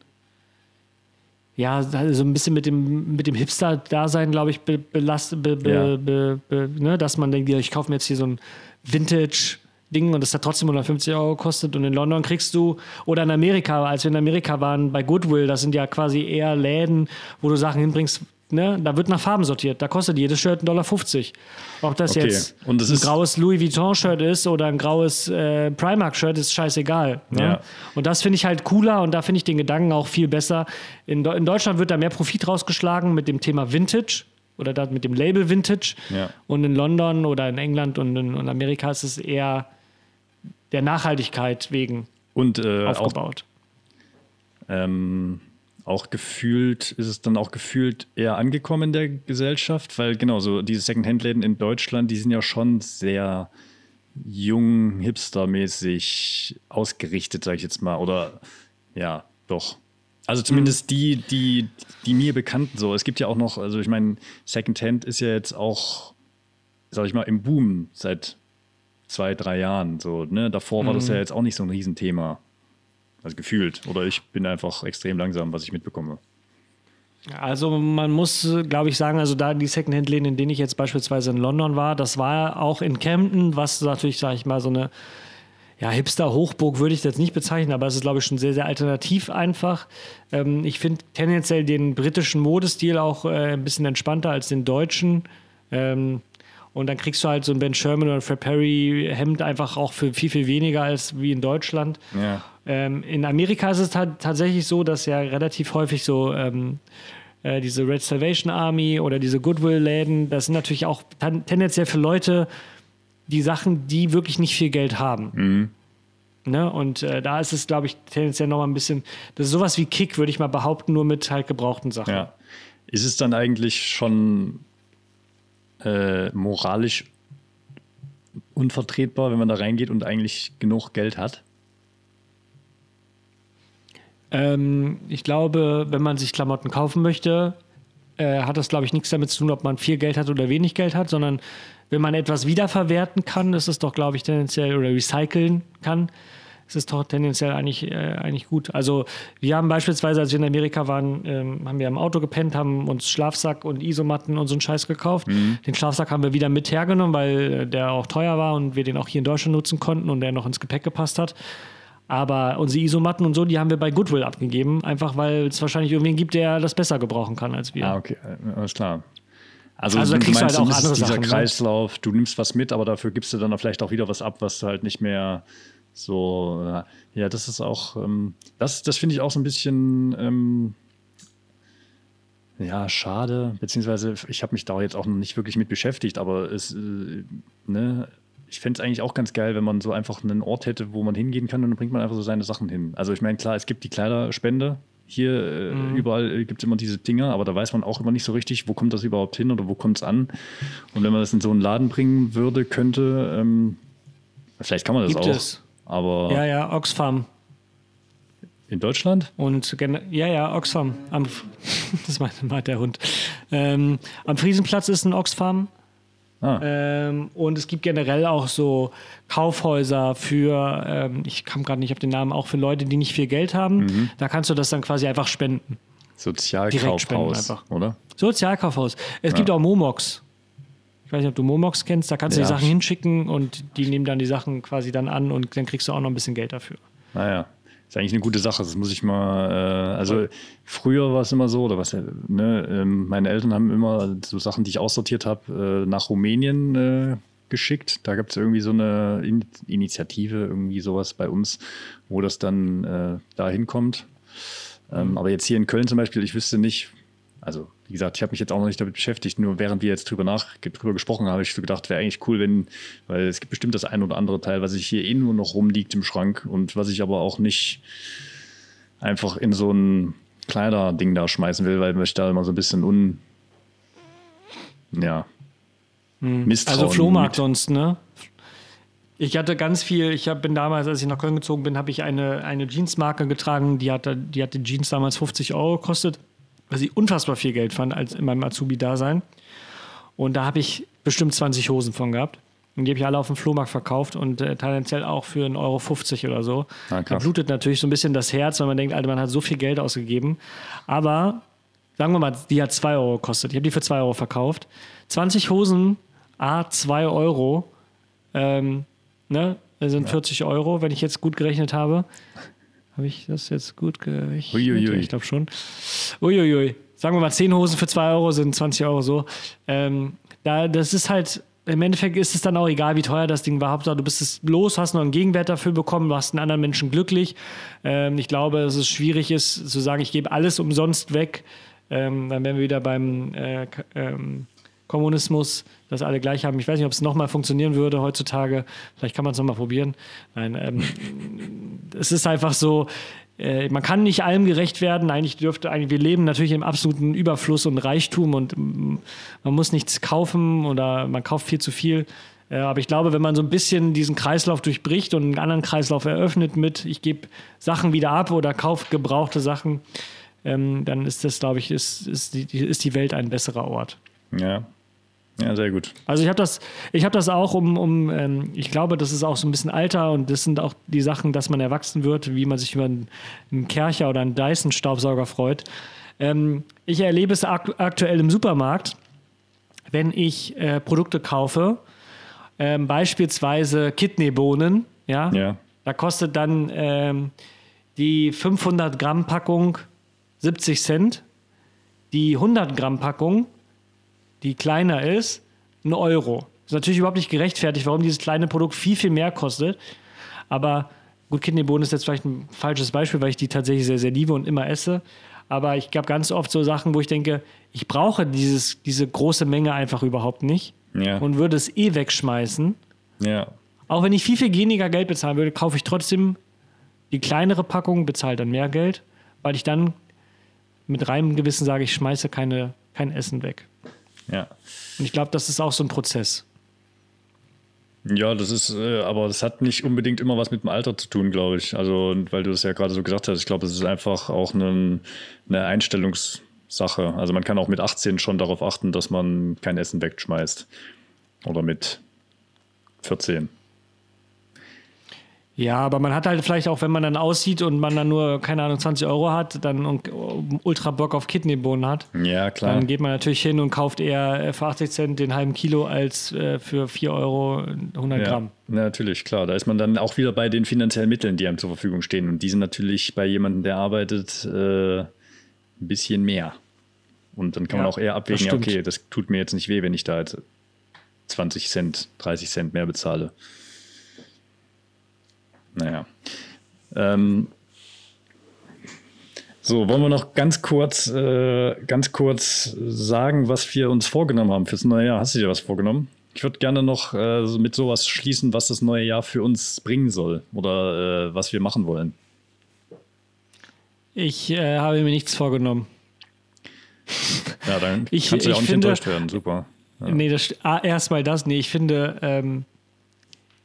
ja, so ein bisschen mit dem, mit dem Hipster-Dasein, glaube ich, belastet, be, be, Ja. be, be, ne? dass man denkt, ich kaufe mir jetzt hier so ein Vintage-Ding und das hat trotzdem 150 Euro gekostet. Und in London kriegst du, oder in Amerika, als wir in Amerika waren, bei Goodwill, das sind ja quasi eher Läden, wo du Sachen hinbringst, ne? da wird nach Farben sortiert. Da kostet jedes Shirt 1,50 Dollar. Ob das Okay. jetzt Und ein graues Louis Vuitton-Shirt ist oder ein graues äh, Primark-Shirt, ist scheißegal. Ne? Ja. Und das finde ich halt cooler und da finde ich den Gedanken auch viel besser. In, in Deutschland wird da mehr Profit rausgeschlagen mit dem Thema Vintage oder da mit dem Label Vintage. Ja. Und in London oder in England und in, in Amerika ist es eher der Nachhaltigkeit wegen Und äh, auch, aufgebaut. ähm, auch gefühlt, ist es dann auch gefühlt eher angekommen in der Gesellschaft, weil genau so diese Secondhand-Läden in Deutschland, die sind ja schon sehr jung, hipstermäßig ausgerichtet, sage ich jetzt mal. Oder ja, doch. Also zumindest die, die, die mir bekannten so. Es gibt ja auch noch, also ich meine, Secondhand ist ja jetzt auch, sag ich mal, im Boom seit zwei, drei Jahren. So, ne? Davor war das ja jetzt auch nicht so ein Riesenthema. Also gefühlt. Oder ich bin einfach extrem langsam, was ich mitbekomme. Also man muss, glaube ich, sagen, also da die Secondhand-Läden, in denen ich jetzt beispielsweise in London war, das war auch in Camden, was natürlich, sage ich mal, so eine ja, Hipster-Hochburg würde ich jetzt nicht bezeichnen, aber es ist, glaube ich, schon sehr, sehr alternativ einfach. Ähm, ich finde tendenziell den britischen Modestil auch äh, ein bisschen entspannter als den deutschen. Ähm, und dann kriegst du halt so ein Ben Sherman oder ein Fred Perry Hemd einfach auch für viel, viel weniger als wie in Deutschland. Ja. Ähm, in Amerika ist es ta tatsächlich so, dass ja relativ häufig so ähm, äh, diese Red Salvation Army oder diese Goodwill-Läden, das sind natürlich auch tendenziell für Leute die Sachen, die wirklich nicht viel Geld haben. Ne? Und äh, da ist es, glaube ich, tendenziell nochmal ein bisschen, das ist sowas wie Kick, würde ich mal behaupten, nur mit halt gebrauchten Sachen. Ja. Ist es dann eigentlich schon äh, moralisch unvertretbar, wenn man da reingeht und eigentlich genug Geld hat? Ähm, ich glaube, wenn man sich Klamotten kaufen möchte, äh, hat das, glaube ich, nichts damit zu tun, ob man viel Geld hat oder wenig Geld hat, sondern wenn man etwas wiederverwerten kann, ist es doch, glaube ich, tendenziell oder recyceln kann, ist es doch tendenziell eigentlich, äh, eigentlich gut. Also wir haben beispielsweise, als wir in Amerika waren, ähm, haben wir im Auto gepennt, haben uns Schlafsack und Isomatten und so einen Scheiß gekauft. Den Schlafsack haben wir wieder mit hergenommen, weil äh, der auch teuer war und wir den auch hier in Deutschland nutzen konnten und der noch ins Gepäck gepasst hat. Aber unsere Isomatten und so, die haben wir bei Goodwill abgegeben, einfach weil es wahrscheinlich irgendwen gibt, der das besser gebrauchen kann als wir. Ah, okay, alles klar. Also, Also da du kriegst du halt auch andere dieser Sachen, ne? Kreislauf, du nimmst was mit, aber dafür gibst du dann vielleicht auch wieder was ab, was du halt nicht mehr so, äh, ja, das ist auch, ähm, das, das finde ich auch so ein bisschen, ähm, ja, schade, beziehungsweise ich habe mich da jetzt auch noch nicht wirklich mit beschäftigt, aber es, äh, ne, ich fände es eigentlich auch ganz geil, wenn man so einfach einen Ort hätte, wo man hingehen kann und dann bringt man einfach so seine Sachen hin. Also ich meine, klar, es gibt die Kleiderspende. Hier äh, Mhm. überall gibt es immer diese Dinger, aber da weiß man auch immer nicht so richtig, wo kommt das überhaupt hin oder wo kommt es an. Und wenn man das in so einen Laden bringen würde, könnte, ähm, vielleicht kann man das Gibt auch. es. Aber Ja, ja, Oxfam. in Deutschland? Und ja, ja, Oxfam. Am, das meint, der Hund. Ähm, am Friesenplatz ist ein Oxfam. Ah, Ähm, und es gibt generell auch so Kaufhäuser für, ähm, ich kam gerade nicht auf den Namen, auch für Leute, die nicht viel Geld haben. Mhm. Da kannst du das dann quasi einfach spenden. Sozialkaufhaus, oder? Sozialkaufhaus. Es gibt auch Momox. Ich weiß nicht, ob du Momox kennst, da kannst du Ja. die Sachen hinschicken und die nehmen dann die Sachen quasi dann an und dann kriegst du auch noch ein bisschen Geld dafür. Naja, ist eigentlich eine gute Sache. Das muss ich mal. Äh, also früher war es immer so, oder was? äh, Ne, ähm, meine Eltern haben immer so Sachen, die ich aussortiert habe, äh, nach Rumänien äh, geschickt. Da gab es irgendwie so eine In Initiative, irgendwie sowas bei uns, wo das dann äh, da hinkommt. Ähm, aber jetzt hier in Köln zum Beispiel, ich wüsste nicht. Also wie gesagt, ich habe mich jetzt auch noch nicht damit beschäftigt. Nur während wir jetzt drüber nach drüber gesprochen haben, habe ich so gedacht, wäre eigentlich cool, wenn, weil es gibt bestimmt das ein oder andere Teil, was ich hier eh nur noch rumliegt im Schrank und was ich aber auch nicht einfach in so ein Kleiderding da schmeißen will, weil ich da immer so ein bisschen un ja Misstrauen Also Flohmarkt mit- sonst, ne? Ich hatte ganz viel, ich hab, bin damals, als ich nach Köln gezogen bin, habe ich eine, eine Jeansmarke getragen, die hatte, die hatte Jeans damals 50 Euro gekostet, was ich unfassbar viel Geld fand als in meinem Azubi-Dasein. Und da habe ich bestimmt 20 Hosen von gehabt. Und die habe ich alle auf dem Flohmarkt verkauft und äh, tendenziell auch für 1,50 Euro oder so. Ah, da blutet natürlich so ein bisschen das Herz, weil man denkt, Alter, man hat so viel Geld ausgegeben. Aber sagen wir mal, die hat 2 Euro gekostet. Ich habe die für 2 Euro verkauft. 20 Hosen, A, 2 Euro. Ähm, ne? Das sind 40 Euro, wenn ich jetzt gut gerechnet habe. Habe ich das jetzt gut gerechnet? Uiuiui. Ich glaube schon. Uiuiui. Sagen wir mal, 10 Hosen für 2 Euro sind 20 Euro so. Ähm, da, das ist halt, im Endeffekt ist es dann auch egal, wie teuer das Ding war. Hauptsache, du bist es los, hast noch einen Gegenwert dafür bekommen, du hast einen anderen Menschen glücklich. Ähm, ich glaube, dass es schwierig ist, zu sagen, ich gebe alles umsonst weg. Ähm, dann wären wir wieder beim äh, ähm, Kommunismus, dass alle gleich haben. Ich weiß nicht, ob es nochmal funktionieren würde heutzutage. Vielleicht kann man es nochmal probieren. Nein, ähm, es ist einfach so, äh, man kann nicht allem gerecht werden. Eigentlich dürfte, eigentlich, wir leben natürlich im absoluten Überfluss und Reichtum und mm, man muss nichts kaufen oder man kauft viel zu viel. Äh, aber ich glaube, wenn man so ein bisschen diesen Kreislauf durchbricht und einen anderen Kreislauf eröffnet mit, ich gebe Sachen wieder ab oder kaufe gebrauchte Sachen, ähm, dann ist das, glaube ich, ist, ist, die, ist die Welt ein besserer Ort. Ja. Ja, sehr gut. Also ich habe das, ich habe das auch um, um ähm, ich glaube, das ist auch so ein bisschen Alter und das sind auch die Sachen, dass man erwachsen wird, wie man sich über einen, einen Kercher oder einen Dyson-Staubsauger freut. Ähm, ich erlebe es ak aktuell im Supermarkt, wenn ich äh, Produkte kaufe, ähm, beispielsweise Kidneybohnen, ja, Ja. da kostet dann ähm, die 500 Gramm Packung 70 Cent, die 100 Gramm Packung die kleiner ist, ein Euro. Ist natürlich überhaupt nicht gerechtfertigt, warum dieses kleine Produkt viel, viel mehr kostet. Aber gut, Kidneybohnen ist jetzt vielleicht ein falsches Beispiel, weil ich die tatsächlich sehr, sehr liebe und immer esse. Aber ich habe ganz oft so Sachen, wo ich denke, ich brauche dieses, diese große Menge einfach überhaupt nicht Ja. und würde es eh wegschmeißen. ja. Auch wenn ich viel, viel weniger Geld bezahlen würde, kaufe ich trotzdem die kleinere Packung, bezahle dann mehr Geld, weil ich dann mit reinem Gewissen sage, ich schmeiße keine, kein Essen weg. Ja. Und ich glaube, das ist auch so ein Prozess. Ja, das ist, äh, aber das hat nicht unbedingt immer was mit dem Alter zu tun, glaube ich. Also, weil du es ja gerade so gesagt hast, ich glaube, es ist einfach auch eine, eine Einstellungssache. Also man kann auch mit 18 schon darauf achten, dass man kein Essen wegschmeißt. Oder mit 14. Ja, aber man hat halt vielleicht auch, wenn man dann aussieht und man dann nur, keine Ahnung, 20 Euro hat, dann und ultra Bock auf Kidneybohnen hat, Ja, klar. dann geht man natürlich hin und kauft eher äh, für 80 Cent den halben Kilo als äh, für 4 Euro 100 Ja, Gramm. natürlich, klar. Da ist man dann auch wieder bei den finanziellen Mitteln, die einem zur Verfügung stehen. Und die sind natürlich bei jemandem, der arbeitet, äh, ein bisschen mehr. Und dann kann man Ja, auch eher das abwägen, ja, stimmt. okay, das tut mir jetzt nicht weh, wenn ich da jetzt 20 Cent, 30 Cent mehr bezahle. Naja. Ähm, so, wollen wir noch ganz kurz, äh, ganz kurz sagen, was wir uns vorgenommen haben fürs neue Jahr. Hast du dir was vorgenommen? Ich würde gerne noch äh, mit sowas schließen, was das neue Jahr für uns bringen soll oder äh, was wir machen wollen. Ich äh, habe mir nichts vorgenommen. Ja, dann Ich- kannst du ja auch ich nicht finde- enttäuscht werden. Super. Ja. Nee, das, ah, erstmal das. Nee, ich finde, ähm,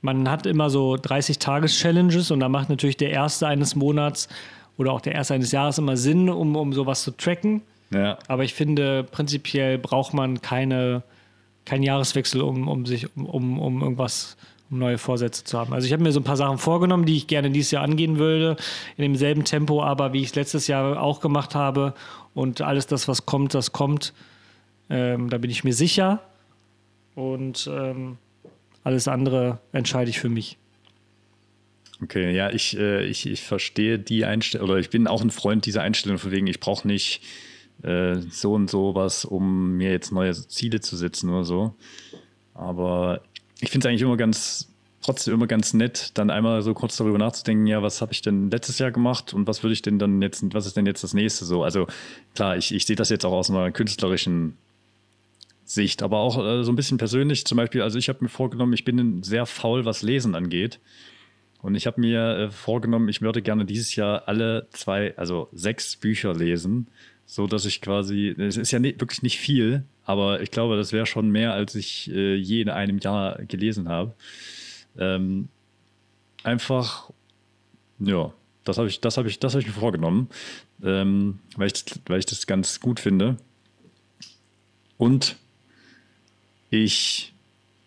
man hat immer so 30-Tages-Challenges und da macht natürlich der erste eines Monats oder auch der erste eines Jahres immer Sinn, um, um sowas zu tracken. Ja, Aber ich finde, prinzipiell braucht man keine, keinen Jahreswechsel, um, um sich, um, um, irgendwas, um neue Vorsätze zu haben. Also ich habe mir so ein paar Sachen vorgenommen, die ich gerne dieses Jahr angehen würde, in demselben Tempo, aber wie ich es letztes Jahr auch gemacht habe. Und alles das, was kommt, das kommt. Ähm, da bin ich mir sicher. Und ähm, alles andere entscheide ich für mich. Okay, ja, ich, äh, ich, ich verstehe die Einstellung, oder ich bin auch ein Freund dieser Einstellung, von wegen, ich brauche nicht äh, so und so was, um mir jetzt neue Ziele zu setzen oder so. Aber ich finde es eigentlich immer ganz, trotzdem immer ganz nett, dann einmal so kurz darüber nachzudenken, ja, was habe ich denn letztes Jahr gemacht und was würde ich denn dann jetzt, was ist denn jetzt das nächste so? Also klar, ich, ich sehe das jetzt auch aus einer künstlerischen Sicht, aber auch äh, so ein bisschen persönlich. Zum Beispiel, also ich habe mir vorgenommen, ich bin sehr faul, was Lesen angeht. Und ich habe mir äh, vorgenommen, ich würde gerne dieses Jahr alle zwei, also sechs Bücher lesen, so dass ich quasi, es ist ja ni- wirklich nicht viel, aber ich glaube, das wäre schon mehr, als ich äh, je in einem Jahr gelesen habe. Ähm, einfach, ja, das habe ich, das habe ich, das habe ich mir vorgenommen, ähm, weil, ich, weil ich das ganz gut finde. Und ich,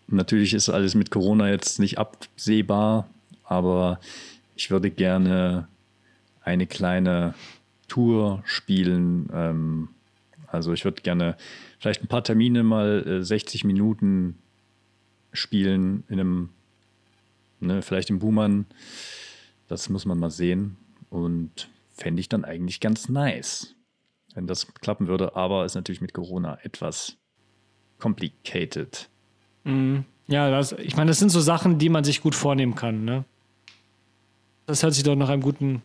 natürlich ist alles mit Corona jetzt nicht absehbar, aber ich würde gerne eine kleine Tour spielen, ähm, Also ich würde gerne vielleicht ein paar Termine mal äh, 60 Minuten spielen in einem, ne, vielleicht im Buhmann. Das muss man mal sehen. Und fände ich dann eigentlich ganz nice, wenn das klappen würde. Aber ist natürlich mit Corona etwas complicated. Ja, das, ich meine, das sind so Sachen, die man sich gut vornehmen kann. Ne? Das hört sich doch nach einem guten,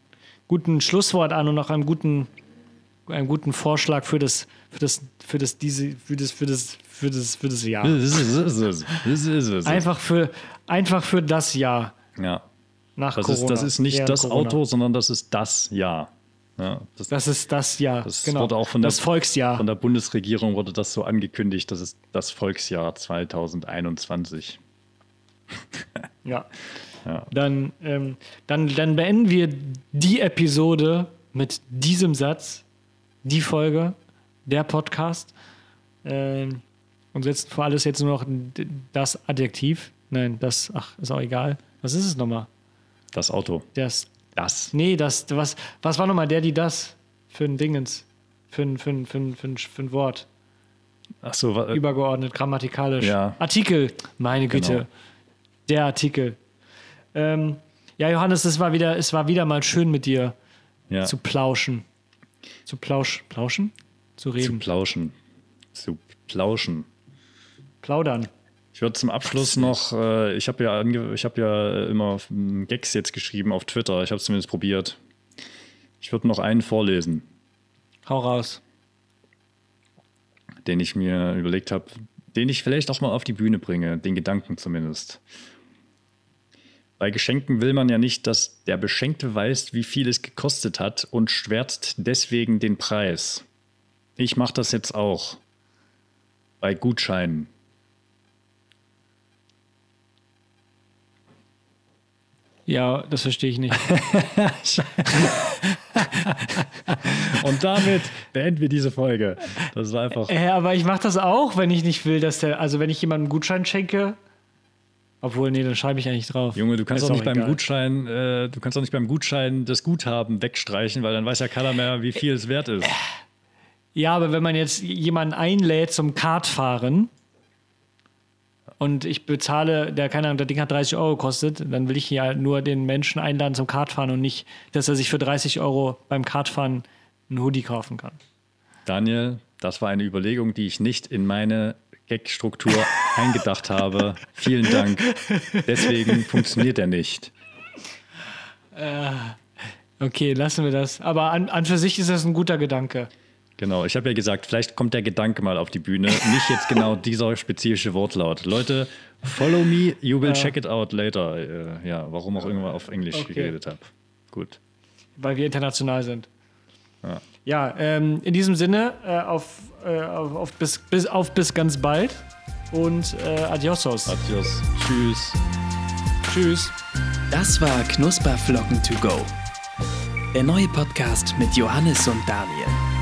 guten Schlusswort an und nach einem guten, einem guten Vorschlag für das, für das, für das, diese, für das, für das, für das, für das Jahr. Einfach für, einfach für das Jahr Ja, nach das Corona. ist, das ist nicht das Corona. Auto, sondern das ist das Jahr. Ja, das, Das ist das Jahr. Das genau. wurde auch von der- das Volksjahr. von der Bundesregierung wurde das so angekündigt, das ist das Volksjahr 2021. Ja. Ja. Dann, ähm, dann, dann beenden wir die Episode mit diesem Satz, die Folge, der Podcast ähm, und setzen vor alles jetzt nur noch das Adjektiv. Nein, das, ach, ist auch egal. Was ist es nochmal? Das Auto. Das, Das. nee, das, was, was war nochmal der, die das für ein Dingens? Für ein, für ein, für ein, für ein, für ein Wort. Ach so, wa- Übergeordnet, grammatikalisch. Ja. Artikel, meine Güte. Genau. Der Artikel. Ähm, ja, Johannes, es war, wieder, es war wieder mal schön mit dir ja, zu plauschen. Zu plausch, plauschen? Zu zu reden. plauschen. Zu plauschen. Plaudern. Ich würde zum Abschluss noch, äh, ich habe ja, ich hab ja immer mm, Gags jetzt geschrieben auf Twitter, ich habe es zumindest probiert. Ich würde noch einen vorlesen, Hau raus. den ich mir überlegt habe, den ich vielleicht auch mal auf die Bühne bringe, den Gedanken zumindest. Bei Geschenken will man ja nicht, dass der Beschenkte weiß, wie viel es gekostet hat und schwärzt deswegen den Preis. Ich mache das jetzt auch. Bei Gutscheinen. Ja, das verstehe ich nicht. Und damit beenden wir diese Folge. Das war einfach. äh, aber ich mache das auch, wenn ich nicht will, dass der, also wenn ich jemandem einen Gutschein schenke. Obwohl, nee, dann schreibe ich eigentlich drauf. Junge, du kannst Ist auch nicht beim egal. Gutschein, äh, du kannst auch nicht beim Gutschein das Guthaben wegstreichen, weil dann weiß ja keiner mehr, wie viel es wert ist. Ja, aber wenn man jetzt jemanden einlädt zum Kartfahren und ich bezahle, der keine Ahnung, das Ding hat 30 Euro gekostet, dann will ich ja nur den Menschen einladen zum Kartfahren und nicht, dass er sich für 30 Euro beim Kartfahren einen Hoodie kaufen kann. Daniel, das war eine Überlegung, die ich nicht in meine Gag-Struktur eingedacht habe. Vielen Dank. Deswegen funktioniert er nicht. Okay, lassen wir das. Aber an, an für sich ist das ein guter Gedanke. Genau, ich habe ja gesagt, vielleicht kommt der Gedanke mal auf die Bühne. Nicht jetzt genau dieser spezifische Wortlaut. Leute, follow me, you will check it out later. Äh, ja, warum auch irgendwann auf Englisch Okay. geredet habe. Gut. weil wir international sind. Ja. Ja, ähm, in diesem Sinne, äh, auf, äh, auf, auf, bis, bis, auf bis ganz bald und äh, adiosos. Adios. Tschüss. Tschüss. Das war Knusperflocken to go. Der neue Podcast mit Johannes und Daniel.